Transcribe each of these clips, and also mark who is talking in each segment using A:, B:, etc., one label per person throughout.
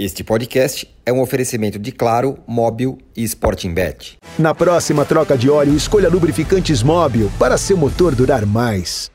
A: Este podcast é um oferecimento de Claro, Móbil e Sporting Bet.
B: Na próxima troca de óleo, escolha lubrificantes Móbil para seu motor durar mais.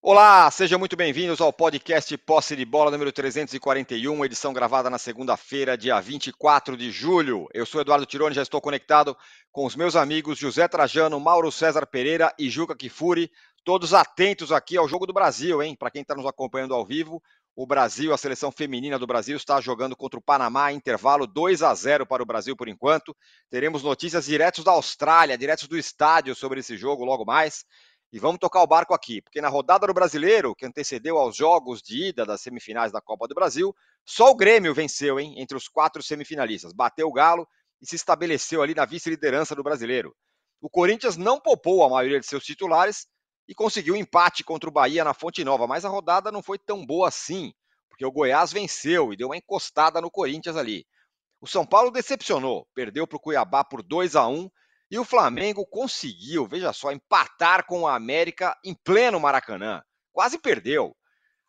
C: Olá, sejam muito bem-vindos ao podcast Posse de Bola número 341, edição gravada na segunda-feira, dia 24 de julho. Eu sou Eduardo Tironi, já estou conectado com os meus amigos José Trajano, Mauro César Pereira e Juca Kifuri, todos atentos aqui ao Jogo do Brasil, hein? Para quem está nos acompanhando ao vivo, o Brasil, a seleção feminina do Brasil, está jogando contra o Panamá, intervalo 2 a 0 para o Brasil por enquanto. Teremos notícias diretos da Austrália, diretos do estádio sobre esse jogo logo mais. E vamos tocar o barco aqui, porque na rodada do Brasileiro, que antecedeu aos jogos de ida das semifinais da Copa do Brasil, só o Grêmio venceu, hein, entre os quatro semifinalistas. Bateu o Galo e se estabeleceu ali na vice-liderança do Brasileiro. O Corinthians não poupou a maioria de seus titulares e conseguiu empate contra o Bahia na Fonte Nova, mas a rodada não foi tão boa assim, porque o Goiás venceu e deu uma encostada no Corinthians ali. O São Paulo decepcionou, perdeu para o Cuiabá por 2 a 1 e o Flamengo conseguiu, veja só, empatar com o América em pleno Maracanã. Quase perdeu.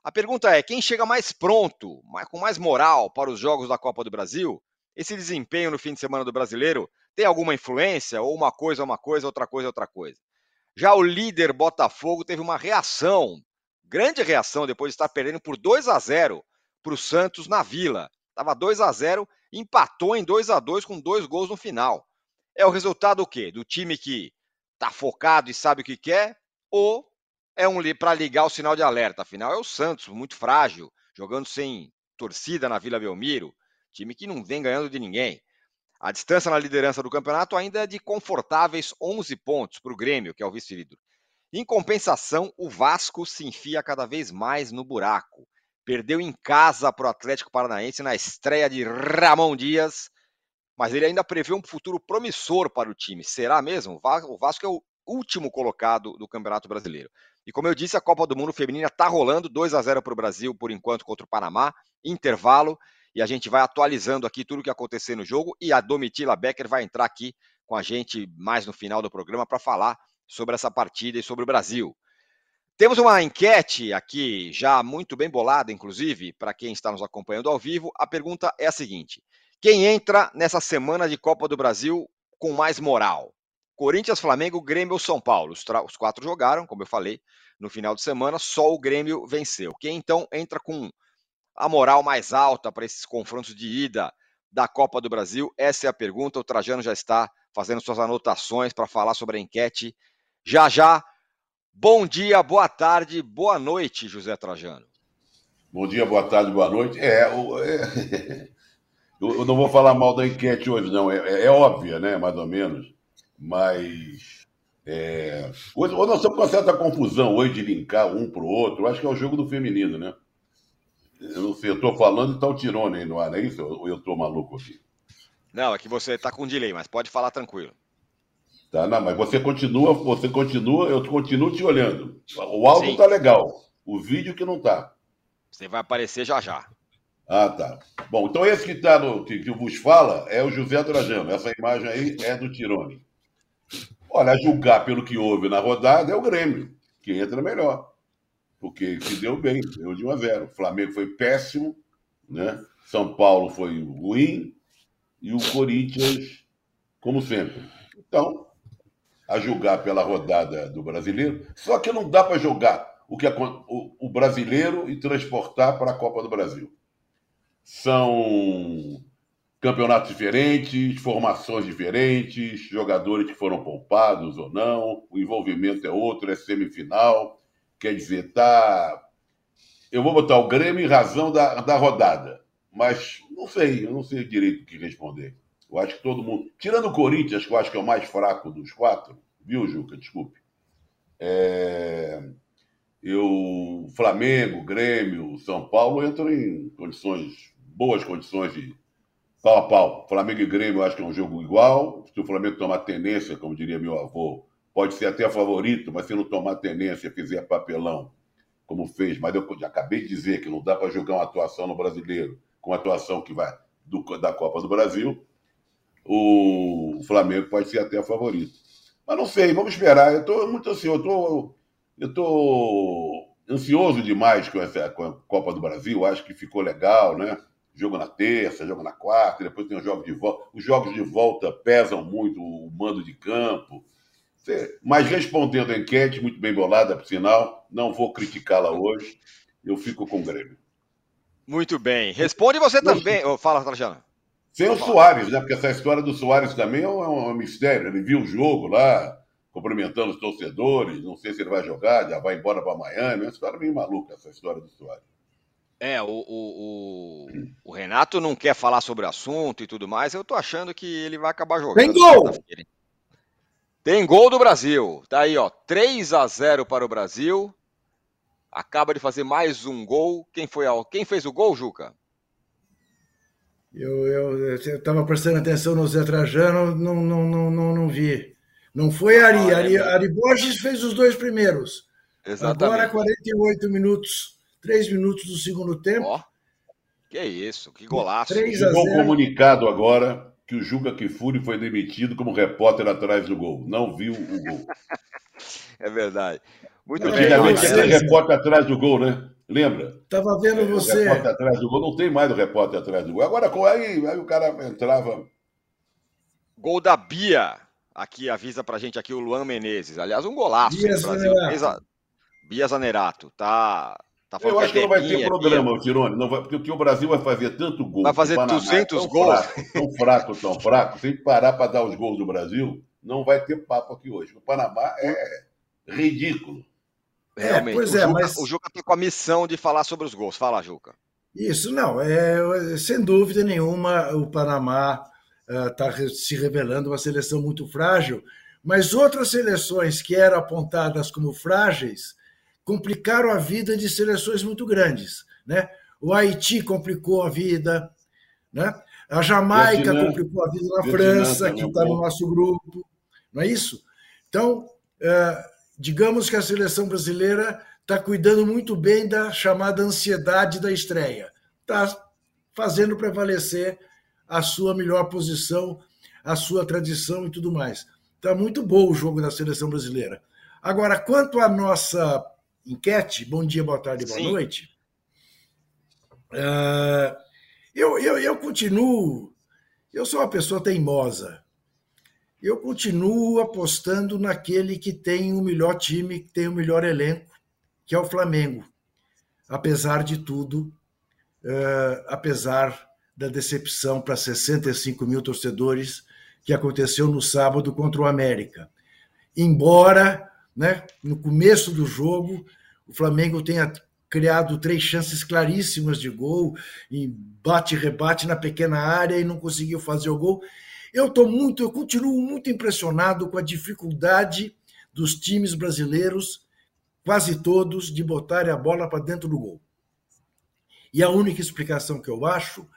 C: A pergunta é: quem chega mais pronto, com mais moral para os jogos da Copa do Brasil? Esse desempenho no fim de semana do brasileiro tem alguma influência? Ou uma coisa é uma coisa, outra coisa é outra coisa? Já o líder Botafogo teve uma reação, grande reação, depois de estar perdendo por 2 a 0 para o Santos na Vila. Estava 2 a 0 empatou em 2 a 2 com dois gols no final. É o resultado o quê? Do time que está focado e sabe o que quer? Ou é um para ligar o sinal de alerta? Afinal, é o Santos, muito frágil, jogando sem torcida na Vila Belmiro, time que não vem ganhando de ninguém. A distância na liderança do campeonato ainda é de confortáveis 11 pontos para o Grêmio, que é o vice-líder. Em compensação, o Vasco se enfia cada vez mais no buraco. Perdeu em casa para o Atlético Paranaense na estreia de Ramon Dias, mas ele ainda prevê um futuro promissor para o time. Será mesmo? O Vasco é o último colocado do Campeonato Brasileiro. E como eu disse, a Copa do Mundo Feminina está rolando 2 a 0 para o Brasil, por enquanto, contra o Panamá, intervalo e a gente vai atualizando aqui tudo o que acontecer no jogo e a Domitila Becker vai entrar aqui com a gente mais no final do programa para falar sobre essa partida e sobre o Brasil. Temos uma enquete aqui já muito bem bolada, inclusive, para quem está nos acompanhando ao vivo. A pergunta é a seguinte: quem entra nessa semana de Copa do Brasil com mais moral? Corinthians, Flamengo, Grêmio ou São Paulo? Os, os quatro jogaram, como eu falei, no final de semana, só o Grêmio venceu. Quem então entra com a moral mais alta para esses confrontos de ida da Copa do Brasil? Essa é a pergunta. O Trajano já está fazendo suas anotações para falar sobre a enquete. Já já. Bom dia, boa tarde, boa noite, José Trajano.
D: Bom dia, boa tarde, boa noite. É, é... eu não vou falar mal da enquete hoje, não. É, é, é óbvia, né? Mais ou menos. Mas. É... Hoje, nós estamos com uma certa confusão hoje de linkar um para o outro. Eu acho que é o jogo do feminino, né? Eu não sei, eu estou falando e tá o Tirone aí no ar, não é isso? Ou eu estou maluco aqui?
C: Não, é que você está com delay, mas pode falar tranquilo.
D: Tá, não, mas você continua, você continua, eu continuo te olhando. O áudio está legal, o vídeo que não está.
C: Você vai aparecer já já.
D: Ah, tá. Bom, então esse que está no que, que vos fala é o José Trajano. Essa imagem aí é do Tirone. Olha, julgar pelo que houve na rodada é o Grêmio, que entra melhor porque se deu bem, deu de 1 a 0. O Flamengo foi péssimo, né? São Paulo foi ruim e o Corinthians, como sempre. Então, a julgar pela rodada do brasileiro, só que não dá para jogar o, que o, o brasileiro e transportar para a Copa do Brasil. São campeonatos diferentes, formações diferentes, jogadores que foram poupados ou não, o envolvimento é outro, é semifinal. Quer dizer, tá. Eu vou botar o Grêmio em razão da, da rodada. Mas não sei, eu não sei direito o que responder. Eu acho que todo mundo. Tirando o Corinthians, que eu acho que é o mais fraco dos quatro, viu, Juca? Desculpe. É... Eu, Flamengo, Grêmio, São Paulo entram em condições, boas condições de pau a pau. Flamengo e Grêmio eu acho que é um jogo igual. Se o Flamengo tomar tendência, como diria meu avô, pode ser até favorito, mas se não tomar tenência, fizer papelão, como fez, mas eu acabei de dizer que não dá para jogar uma atuação no brasileiro com a atuação que vai do, da Copa do Brasil, o Flamengo pode ser até favorito. Mas não sei, vamos esperar. Eu estou muito ansioso, eu estou ansioso demais com, essa, com a Copa do Brasil, acho que ficou legal, né? jogo na terça, jogo na quarta, depois tem os jogos de volta. Os jogos de volta pesam muito o mando de campo. Mas respondendo a enquete, muito bem bolada, por sinal, não vou criticá-la hoje, eu fico com o Grêmio.
C: Muito bem. Responde você também. Oh, fala, Trajano.
D: Sem o Soares, né? Porque essa história do Soares também é um, é um, mistério. Ele viu o jogo lá, cumprimentando os torcedores, não sei se ele vai jogar, já vai embora para Miami. É uma história meio maluca, essa história do Soares.
C: É, o, o, o, o, Renato não quer falar sobre o assunto e tudo mais. Eu tô achando que ele vai acabar jogando.
E: Tem gol!
C: Tem gol do Brasil. Tá aí, ó. 3 a 0 para o Brasil. Acaba de fazer mais um gol. Quem foi ao... Quem fez o gol, Juca?
E: Eu estava prestando atenção no Zé Trajano, não, não, não, não, não vi. Não foi Ari. Ah, Ari, é Ari Borges fez os dois primeiros. Exatamente. Agora 48 minutos, 3 minutos do segundo tempo. Ó,
C: que isso, que golaço.
D: Um comunicado agora que o Juca Kifuri foi demitido como repórter atrás do gol. Não viu o gol.
C: é verdade.
D: Muito bem. Antigamente era repórter atrás do gol, né? Lembra?
E: Estava vendo você.
D: O repórter atrás do gol. Não tem mais o repórter atrás do gol. Agora, aí, aí o cara entrava.
C: Gol da Bia. Aqui avisa pra gente aqui o Luan Menezes. Aliás, um golaço. Bia Zanerato. Bia Zanerato. Tá, tá
D: Eu acho que não vai ter programa, Bia. Tirone. Não vai, porque o Brasil vai fazer tanto gol.
C: Vai fazer 200
D: é
C: gols.
D: Fraco, tão fraco, tão fraco. Se a gente parar para dar os gols do Brasil, não vai ter papo aqui hoje. O Panamá é ridículo.
C: É, Realmente. É, pois o é, Juca, mas... O Juca está com a missão de falar sobre os gols. Fala, Juca.
E: Isso, não. É, sem dúvida nenhuma, o Panamá está uh, se revelando uma seleção muito frágil, mas outras seleções que eram apontadas como frágeis complicaram a vida de seleções muito grandes. Né? O Haiti complicou a vida, né? a Jamaica complicou a vida na Vietnã, França, que está no nosso grupo, não é isso? Então, uh, digamos que a seleção brasileira está cuidando muito bem da chamada ansiedade da estreia. Está fazendo prevalecer a sua melhor posição, a sua tradição e tudo mais. Está muito bom o jogo da seleção brasileira. Agora, quanto à nossa enquete, bom dia, boa tarde, boa Sim. noite. Uh, eu, eu, eu continuo. Eu sou uma pessoa teimosa eu continuo apostando naquele que tem o melhor time, que tem o melhor elenco, que é o Flamengo. Apesar de tudo, uh, apesar da decepção para 65 mil torcedores que aconteceu no sábado contra o América. Embora, né, no começo do jogo, o Flamengo tenha criado três chances claríssimas de gol, em bate-rebate na pequena área e não conseguiu fazer o gol. Eu estou muito, eu continuo muito impressionado com a dificuldade dos times brasileiros, quase todos, de botarem a bola para dentro do gol. E a única explicação que eu acho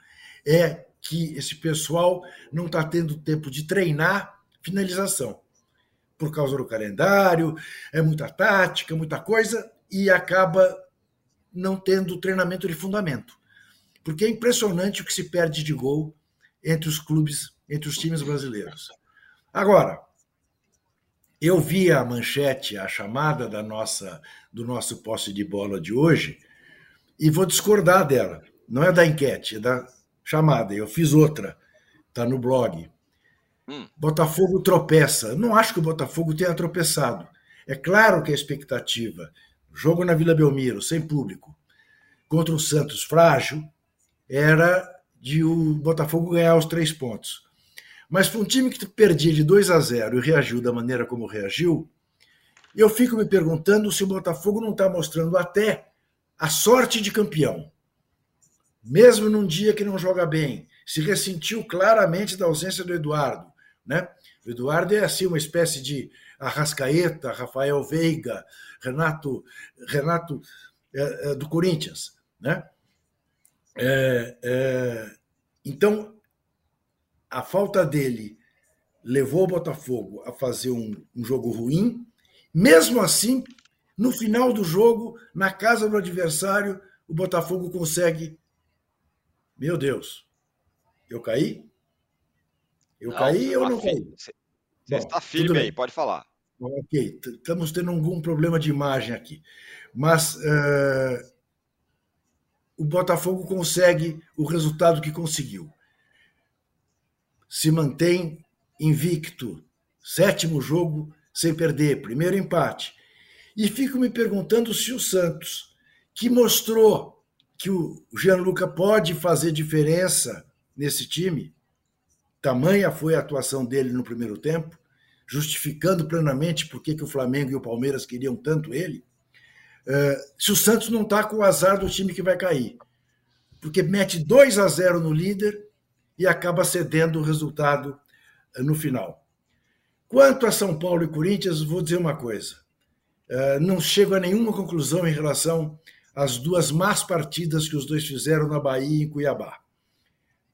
E: é que esse pessoal não está tendo tempo de treinar finalização. Por causa do calendário, é muita tática, muita coisa, e acaba não tendo treinamento de fundamento. Porque é impressionante o que se perde de gol entre os clubes entre os times brasileiros. Agora, eu vi a manchete, a chamada da nossa do nosso posse de bola de hoje e vou discordar dela. Não é da enquete, é da chamada. Eu fiz outra, está no blog. Hum. Botafogo tropeça. Não acho que o Botafogo tenha tropeçado. É claro que a expectativa, jogo na Vila Belmiro, sem público, contra o Santos frágil, era de o Botafogo ganhar os três pontos. Mas para um time que perdia de 2 a 0 e reagiu da maneira como reagiu, eu fico me perguntando se o Botafogo não está mostrando até a sorte de campeão. Mesmo num dia que não joga bem, se ressentiu claramente da ausência do Eduardo. Né? O Eduardo é assim uma espécie de Arrascaeta, Rafael Veiga, Renato, Renato é, é, do Corinthians. Né? É, é então, a falta dele levou o Botafogo a fazer um, um jogo ruim. Mesmo assim, no final do jogo, na casa do adversário, o Botafogo consegue. Meu Deus, eu caí? Eu não, caí ou não caí?
C: Você está firme aí, pode falar.
E: Ok, estamos tendo algum problema de imagem aqui. Mas uh, o Botafogo consegue o resultado que conseguiu. Se mantém invicto, sétimo jogo sem perder, primeiro empate. E fico me perguntando se o Santos, que mostrou que o Gianluca pode fazer diferença nesse time, tamanha foi a atuação dele no primeiro tempo, justificando plenamente por que o Flamengo e o Palmeiras queriam tanto ele, eh, se o Santos não está com o azar do time que vai cair. Porque mete 2 a 0 no líder e acaba cedendo o resultado eh, no final. Quanto a São Paulo e Corinthians, vou dizer uma coisa. Eh, não chego a nenhuma conclusão em relação às duas más partidas que os dois fizeram na Bahia e em Cuiabá.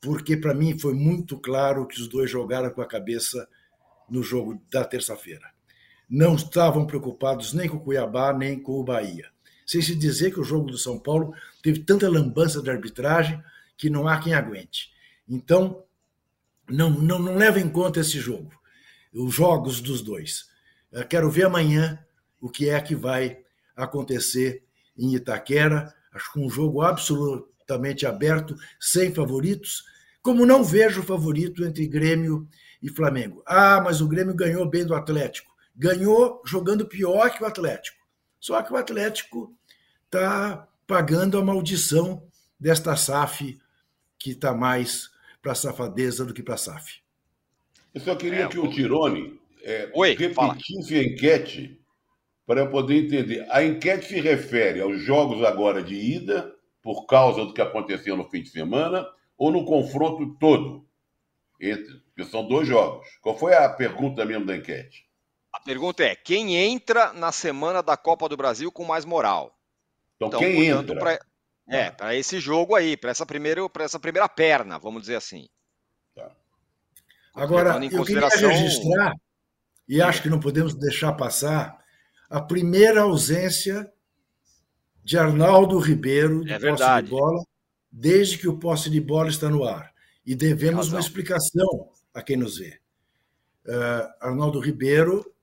E: Porque, para mim, foi muito claro que os dois jogaram com a cabeça no jogo da terça-feira. Não estavam preocupados nem com o Cuiabá, nem com o Bahia. Sem se dizer que o jogo do São Paulo teve tanta lambança de arbitragem que não há quem aguente. Então, não, não, não leva em conta esse jogo, os jogos dos dois. Eu quero ver amanhã o que é que vai acontecer em Itaquera. Acho que um jogo absolutamente aberto, sem favoritos, como não vejo favorito entre Grêmio e Flamengo. Ah, mas o Grêmio ganhou bem do Atlético. Ganhou jogando pior que o Atlético. Só que o Atlético está pagando a maldição desta SAF que está mais para safadeza do que para SAF.
D: Eu só queria é, que o Tirone é, Oi, repetisse a enquete para eu poder entender. A enquete se refere aos jogos agora de ida, por causa do que aconteceu no fim de semana, ou no confronto todo? Entre, porque são dois jogos. Qual foi a pergunta mesmo da enquete?
C: A pergunta é: quem entra na semana da Copa do Brasil com mais moral?
D: Então, então quem portanto, entra?
C: Pra, é, para esse jogo aí, para essa, primeira, essa primeira perna, vamos dizer assim. Tá.
E: Agora, eu queria registrar, e acho que não podemos deixar passar, a primeira ausência de Arnaldo Ribeiro
C: de é posse
E: de bola, desde que o posse de bola está no ar. E devemos uma explicação a quem nos vê. Uh, Arnaldo Ribeiro,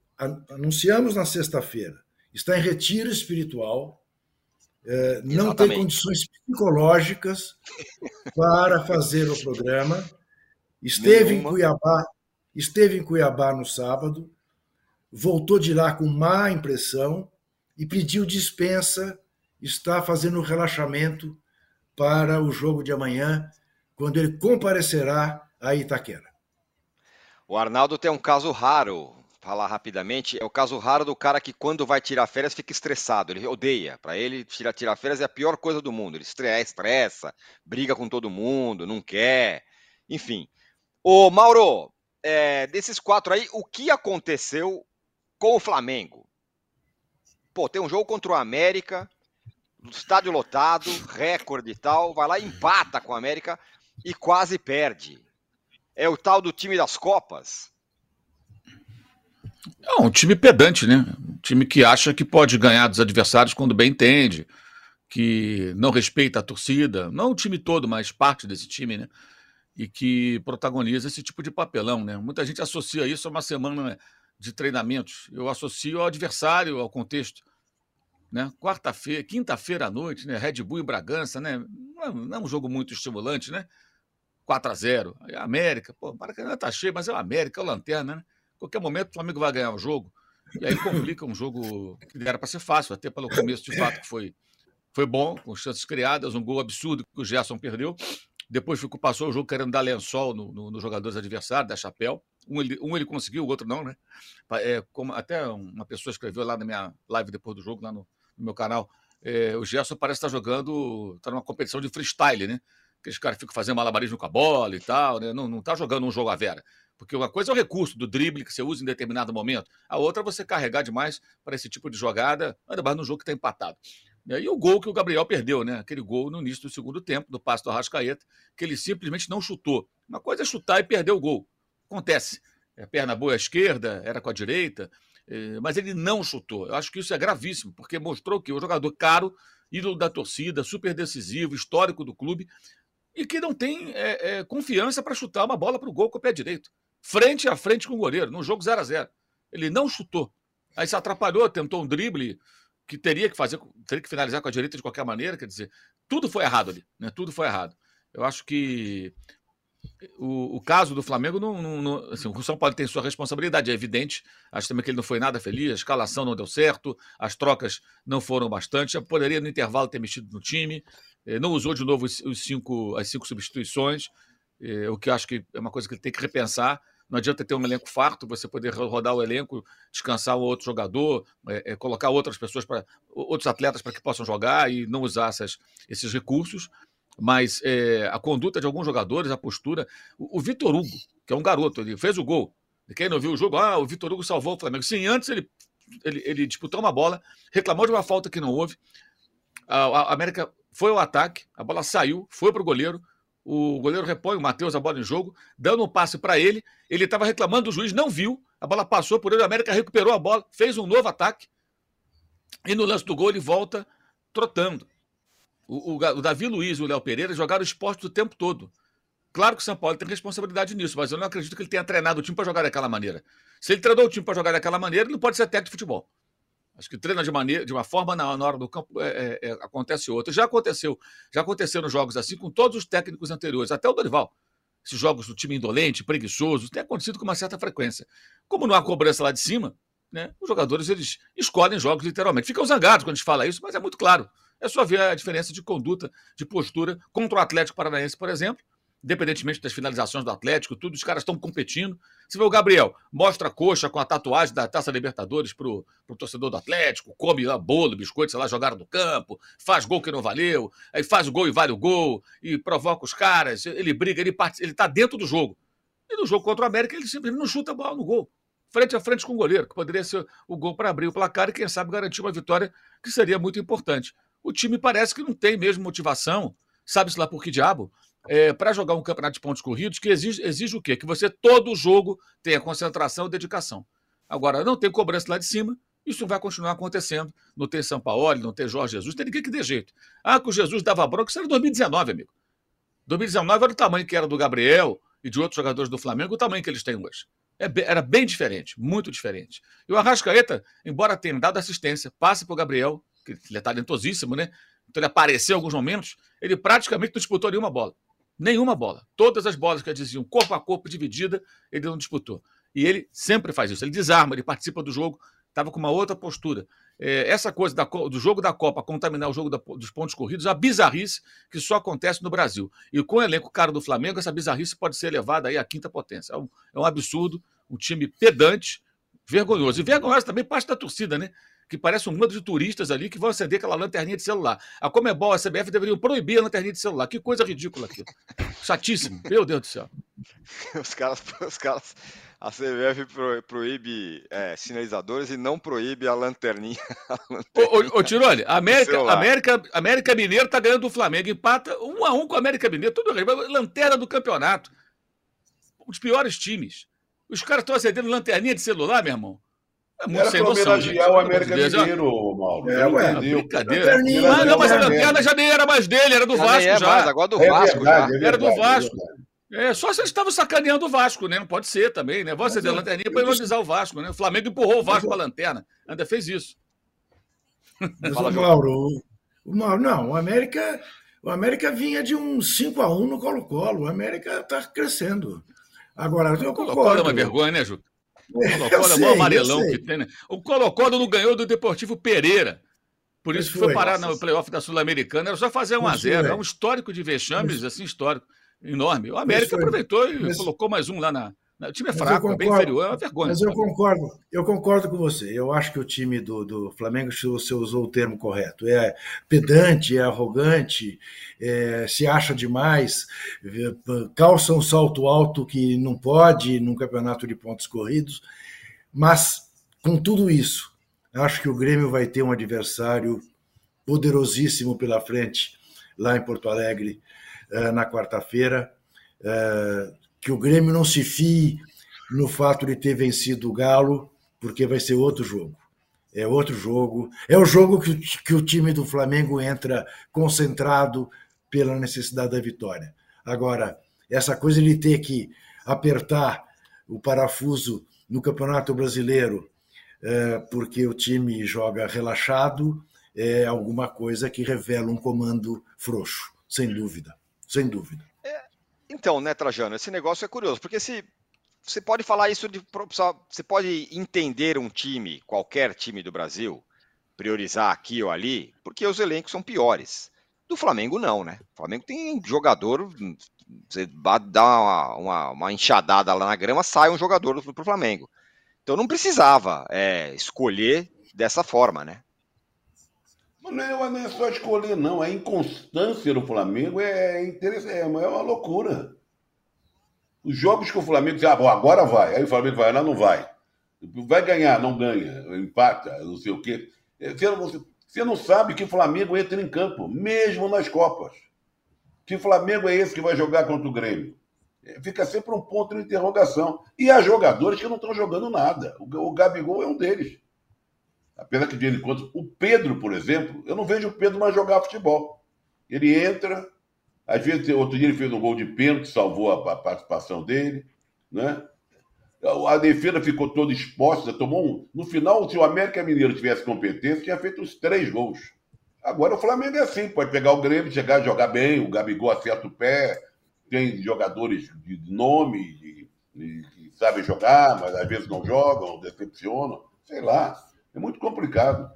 E: anunciamos na sexta-feira, está em retiro espiritual, uh, não tem condições psicológicas para fazer o programa. Esteve em Cuiabá, esteve em Cuiabá no sábado, voltou de lá com má impressão e pediu dispensa, está fazendo um relaxamento para o jogo de amanhã, quando ele comparecerá a Itaquera.
C: O Arnaldo tem um caso raro, falar rapidamente, é o caso raro do cara que quando vai tirar férias fica estressado, ele odeia. Para ele, tirar, tirar férias é a pior coisa do mundo. Ele estressa, estressa, briga com todo mundo, não quer, enfim. Ô Mauro, é, desses quatro aí, o que aconteceu com o Flamengo? Pô, tem um jogo contra o América, estádio lotado, recorde e tal, vai lá e empata com o América e quase perde é o tal do time das Copas?
F: É um time pedante, né? Um time que acha que pode ganhar dos adversários quando bem entende, que não respeita a torcida, não o time todo, mas parte desse time, né? E que protagoniza esse tipo de papelão, né? Muita gente associa isso a uma semana de treinamentos. Eu associo ao adversário, ao contexto. Né? Quarta-feira, quinta-feira à noite, né? Red Bull e Bragança, né? Não é, é um jogo muito estimulante, né? 4 a 0 Aí a América, pô, o Maracanã tá cheio, mas é o América, é o Lanterna, né? Qualquer momento o Flamengo vai ganhar o jogo. E aí complica um jogo que era para ser fácil, até pelo começo de fato que foi, foi bom, com chances criadas, um gol absurdo que o Gerson perdeu. Depois ficou, passou o jogo querendo dar lençol nos no, no jogadores adversários, dar chapéu. Um ele, um ele conseguiu, o outro não, né? É, como até uma pessoa escreveu lá na minha live depois do jogo, lá no, no meu canal. É, o Gerson parece estar jogando, está numa competição de freestyle, né? aqueles caras ficam fazendo malabarismo com a bola e tal, né? Não, não tá jogando um jogo à vera. Porque uma coisa é o recurso do drible que você usa em determinado momento, a outra é você carregar demais para esse tipo de jogada, ainda mais no jogo que está empatado. E aí o gol que o Gabriel perdeu, né? Aquele gol no início do segundo tempo, do passo do Arrascaeta, que ele simplesmente não chutou. Uma coisa é chutar e perder o gol. Acontece. É perna boa à esquerda, era com a direita, mas ele não chutou. Eu acho que isso é gravíssimo, porque mostrou que o jogador caro, ídolo da torcida, super decisivo, histórico do clube, e que não tem é, é, confiança para chutar uma bola para o gol com o pé direito. Frente a frente com o goleiro, num jogo 0 a 0 Ele não chutou. Aí se atrapalhou, tentou um drible que teria que fazer, teria que finalizar com a direita de qualquer maneira, quer dizer, tudo foi errado ali, né? Tudo foi errado. Eu acho que o, o caso do Flamengo não, não, não assim, o São Paulo tem sua responsabilidade, é evidente. Acho também que ele não foi nada feliz, a escalação não deu certo, as trocas não foram bastante. Já poderia no intervalo ter mexido no time, eh, não usou de novo os, cinco, as cinco substituições, eh, o que eu acho que é uma coisa que ele tem que repensar. Não adianta ter um elenco farto, você poder rodar o elenco, descansar o outro jogador, é, é, colocar outras pessoas para outros atletas para que possam jogar e não usar essas, esses recursos. Mas é, a conduta de alguns jogadores, a postura. O, o Vitor Hugo, que é um garoto, ele fez o gol. Quem não viu o jogo, ah, o Vitor Hugo salvou o Flamengo. Sim, antes ele, ele, ele disputou uma bola, reclamou de uma falta que não houve. A, a América foi ao ataque, a bola saiu, foi para o goleiro o goleiro repõe o Matheus a bola em jogo, dando um passe para ele. Ele estava reclamando do juiz, não viu. A bola passou por ele, o América recuperou a bola, fez um novo ataque. E no lance do gol ele volta trotando. O, o, o Davi Luiz e o Léo Pereira jogaram esporte o tempo todo. Claro que o São Paulo tem responsabilidade nisso, mas eu não acredito que ele tenha treinado o time para jogar daquela maneira. Se ele treinou o time para jogar daquela maneira, ele não pode ser técnico de futebol. Acho que treina de, maneira, de uma forma, na, hora do campo é, é, é, acontece outra. Já aconteceu, já aconteceram jogos assim com todos os técnicos anteriores, até o Dorival. Esses jogos do time indolente, preguiçoso, tem acontecido com uma certa frequência. Como não há cobrança lá de cima, né, os jogadores eles escolhem jogos literalmente. Ficam zangados quando a gente fala isso, mas é muito claro. É só ver a diferença de conduta, de postura contra o Atlético Paranaense, por exemplo, independentemente das finalizações do Atlético, tudo, os caras estão competindo. Você vê o Gabriel, mostra a coxa com a tatuagem da Taça Libertadores pro, pro torcedor do Atlético, come lá bolo, biscoito, sei lá, jogaram no campo, faz gol que não valeu, aí faz o gol e vale o gol, e provoca os caras, ele briga, ele, part... ele tá dentro do jogo. E no jogo contra o América, ele simplesmente não chuta a bola no gol. Frente a frente com o goleiro, que poderia ser o gol para abrir o placar e, quem sabe, garantir uma vitória que seria muito importante. O time parece que não tem mesmo motivação, sabe-se lá por que diabo, é, para jogar um campeonato de pontos corridos que exige, exige o quê? Que você, todo jogo, tenha concentração e dedicação. Agora, não tem cobrança lá de cima, isso vai continuar acontecendo. Não tem São Paulo, não tem Jorge Jesus, tem ninguém que dê jeito. Ah, que o Jesus dava bronca, isso era 2019, amigo. 2019 era o tamanho que era do Gabriel e de outros jogadores do Flamengo, o tamanho que eles têm hoje. É, era bem diferente, muito diferente. E o Arrascaeta, embora tenha dado assistência, passe para o Gabriel, ele é talentosíssimo, né? Então ele apareceu em alguns momentos, ele praticamente não disputou nenhuma bola. Nenhuma bola. Todas as bolas que diziam corpo a corpo dividida, ele não disputou. E ele sempre faz isso. Ele desarma, ele participa do jogo, estava com uma outra postura. É, essa coisa da, do jogo da Copa contaminar o jogo da, dos pontos corridos uma bizarrice que só acontece no Brasil. E com o elenco caro do Flamengo, essa bizarrice pode ser levada aí à quinta potência. É um, é um absurdo, um time pedante, vergonhoso. E vergonhoso também parte da torcida, né? Que parece um mundo de turistas ali que vão acender aquela lanterninha de celular. A Comebol, a CBF deveriam proibir a lanterninha de celular. Que coisa ridícula aquilo. Chatíssimo. Meu Deus do céu.
C: Os caras, os caras a CBF pro, proíbe é, sinalizadores e não proíbe a lanterninha. A
F: lanterninha ô, ô, ô Tirone, América, América, América Mineiro tá ganhando do Flamengo, empata um a um com a América Mineiro, tudo bem, lanterna do campeonato. Os piores times. Os caras estão acendendo lanterninha de celular, meu irmão.
D: É muito Era para homenagear o América Mineiro, Mauro. É,
F: ué, brincadeira. Ah, não, mas a lanterna já nem era mais dele, era do já Vasco é já. Mais,
C: agora do é Vasco verdade,
F: já. É era do Vasco. É, só se eles estavam sacaneando o Vasco, né? Não pode ser também, né? Acender a lanterninha para ironizar o Vasco, né? O Flamengo empurrou o Vasco para a lanterna. Ainda fez isso.
E: Mas Fala, o Mauro, o Mauro, não, o América, o América vinha de um 5 a 1 no Colo-Colo. O América está crescendo. Agora, eu concordo. Colo-Colo
F: é uma vergonha, né, Juca? O Colo-Colo é o maior amarelão que tem, né? O Colo-Colo não ganhou do Deportivo Pereira. Por isso que foi, foi parar no playoff da Sul-Americana. Era só fazer 1 a 0 É um histórico de vexames, assim, histórico, enorme. O América aproveitou e colocou mais um lá na, o time é fraco, concordo, é bem inferior, é uma vergonha.
E: Mas eu concordo, eu concordo com você. Eu acho que o time do, do Flamengo, você usou o termo correto, é pedante, é arrogante, é, se acha demais, calça um salto alto que não pode num campeonato de pontos corridos. Mas, com tudo isso, acho que o Grêmio vai ter um adversário poderosíssimo pela frente, lá em Porto Alegre, eh, na quarta-feira eh, que o Grêmio não se fie no fato de ter vencido o Galo, porque vai ser outro jogo. É outro jogo. É o jogo que, que o time do Flamengo entra concentrado pela necessidade da vitória. Agora, essa coisa de ter que apertar o parafuso no Campeonato Brasileiro é, porque o time joga relaxado, é alguma coisa que revela um comando frouxo, sem dúvida, sem dúvida.
C: Então, né, Trajano, esse negócio é curioso, porque se você pode falar isso de. Você pode entender um time, qualquer time do Brasil, priorizar aqui ou ali, porque os elencos são piores. Do Flamengo, não, né? O Flamengo tem jogador. Você dá uma, uma, uma enxadada lá na grama, sai um jogador para o Flamengo. Então não precisava é, escolher dessa forma, né?
D: Não é, não é só escolher, não. A inconstância do Flamengo é, interessante, é, é uma loucura. Os jogos que o Flamengo diz, ah, bom, agora vai. Aí o Flamengo vai, não, não vai. Vai ganhar, não ganha, empata, não sei o quê. Você, você não sabe que o Flamengo entra em campo, mesmo nas Copas. Que Flamengo é esse que vai jogar contra o Grêmio? É, fica sempre um ponto de interrogação. E há jogadores que não estão jogando nada. O, o Gabigol é um deles. Apesar que de quando. O Pedro, por exemplo, eu não vejo o Pedro mais jogar futebol. Ele entra, às vezes, outro dia ele fez um gol de pênalti, salvou a, a participação dele, né? A defesa ficou toda exposta, tomou um. No final, se o América Mineiro tivesse competência, tinha feito uns três gols. Agora o Flamengo é assim, pode pegar o Grêmio, chegar jogar bem, o Gabigol acerta o pé, tem jogadores de nome, que sabem jogar, mas às vezes não jogam, decepcionam, sei lá. É muito complicado.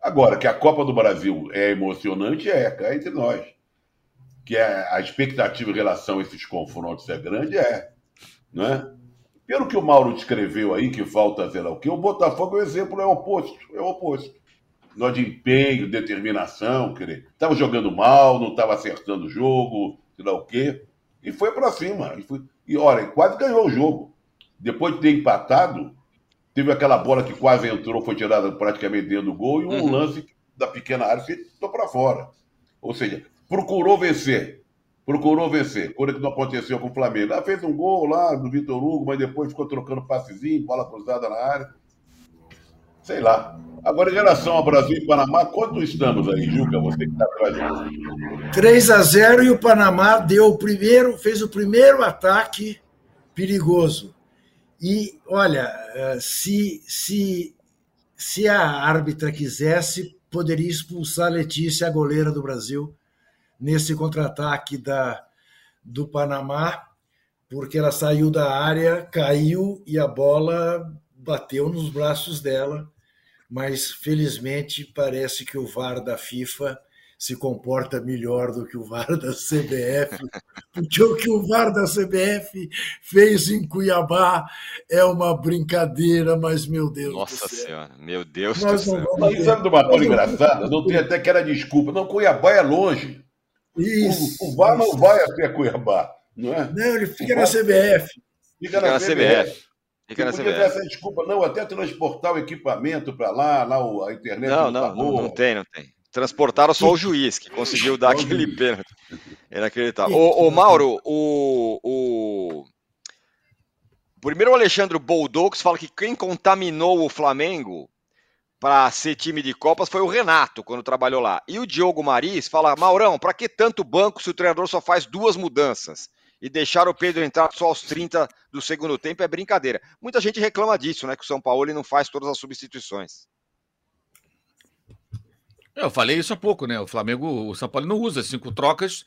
D: Agora, que a Copa do Brasil é emocionante, é, cá entre nós. Que é, a expectativa em relação a esses confrontos é grande, é. Né? Pelo que o Mauro descreveu aí, que falta, sei lá o quê, o Botafogo, o exemplo, é o oposto. É o oposto. Nós de empenho, determinação, querer. Estava jogando mal, não estava acertando o jogo, sei lá o quê. E foi para cima. E, foi... e olha, quase ganhou o jogo. Depois de ter empatado, Teve aquela bola que quase entrou, foi tirada praticamente dentro do gol, e um uhum. lance da pequena área que estou para fora. Ou seja, procurou vencer. Procurou vencer. Coisa que não aconteceu com o Flamengo. Ela fez um gol lá do Vitor Hugo, mas depois ficou trocando passezinho, bola cruzada na área. Sei lá. Agora, em relação ao Brasil e Panamá, quanto estamos aí, Juca? Você que está atrás
E: 3 a 0 e o Panamá deu o primeiro, fez o primeiro ataque perigoso. E, olha, eh, se, se, se a árbitra quisesse, poderia expulsar a Letícia, a goleira do Brasil, nesse contra-ataque da, do Panamá, porque ela saiu da área, caiu e a bola bateu nos braços dela. Mas, felizmente, parece que o VAR da FIFA se comporta melhor do que o VAR da CBF, porque o que o VAR da CBF fez em Cuiabá é uma brincadeira, mas meu Deus
C: Nossa Senhora, meu Deus
D: Nós do céu. Mas sabe de uma coisa engraçada? Não tem até aquela desculpa. Não, Cuiabá é longe. Isso. O, o VAR não vai até Cuiabá, não é?
E: Não, ele fica na CBF.
C: Fica, fica na, na CBF. CBF.
D: Fica na CBF. essa desculpa, não, até transportar o equipamento para lá, lá a internet.
C: Não, não, não, não tem, não tem. Transportaram só o juiz, que conseguiu dar aquele pênalti. Inacreditável. Ô, ô Mauro, o, o. Primeiro o Alexandre Boldox fala que quem contaminou o Flamengo para ser time de Copas foi o Renato, quando trabalhou lá. E o Diogo Maris fala: Maurão, para que tanto banco se o treinador só faz duas mudanças? E deixar o Pedro entrar só aos 30 do segundo tempo é brincadeira. Muita gente reclama disso, né? Que o São Paulo não faz todas as substituições.
F: Eu falei isso há pouco, né? O Flamengo, o São Paulo não usa cinco trocas.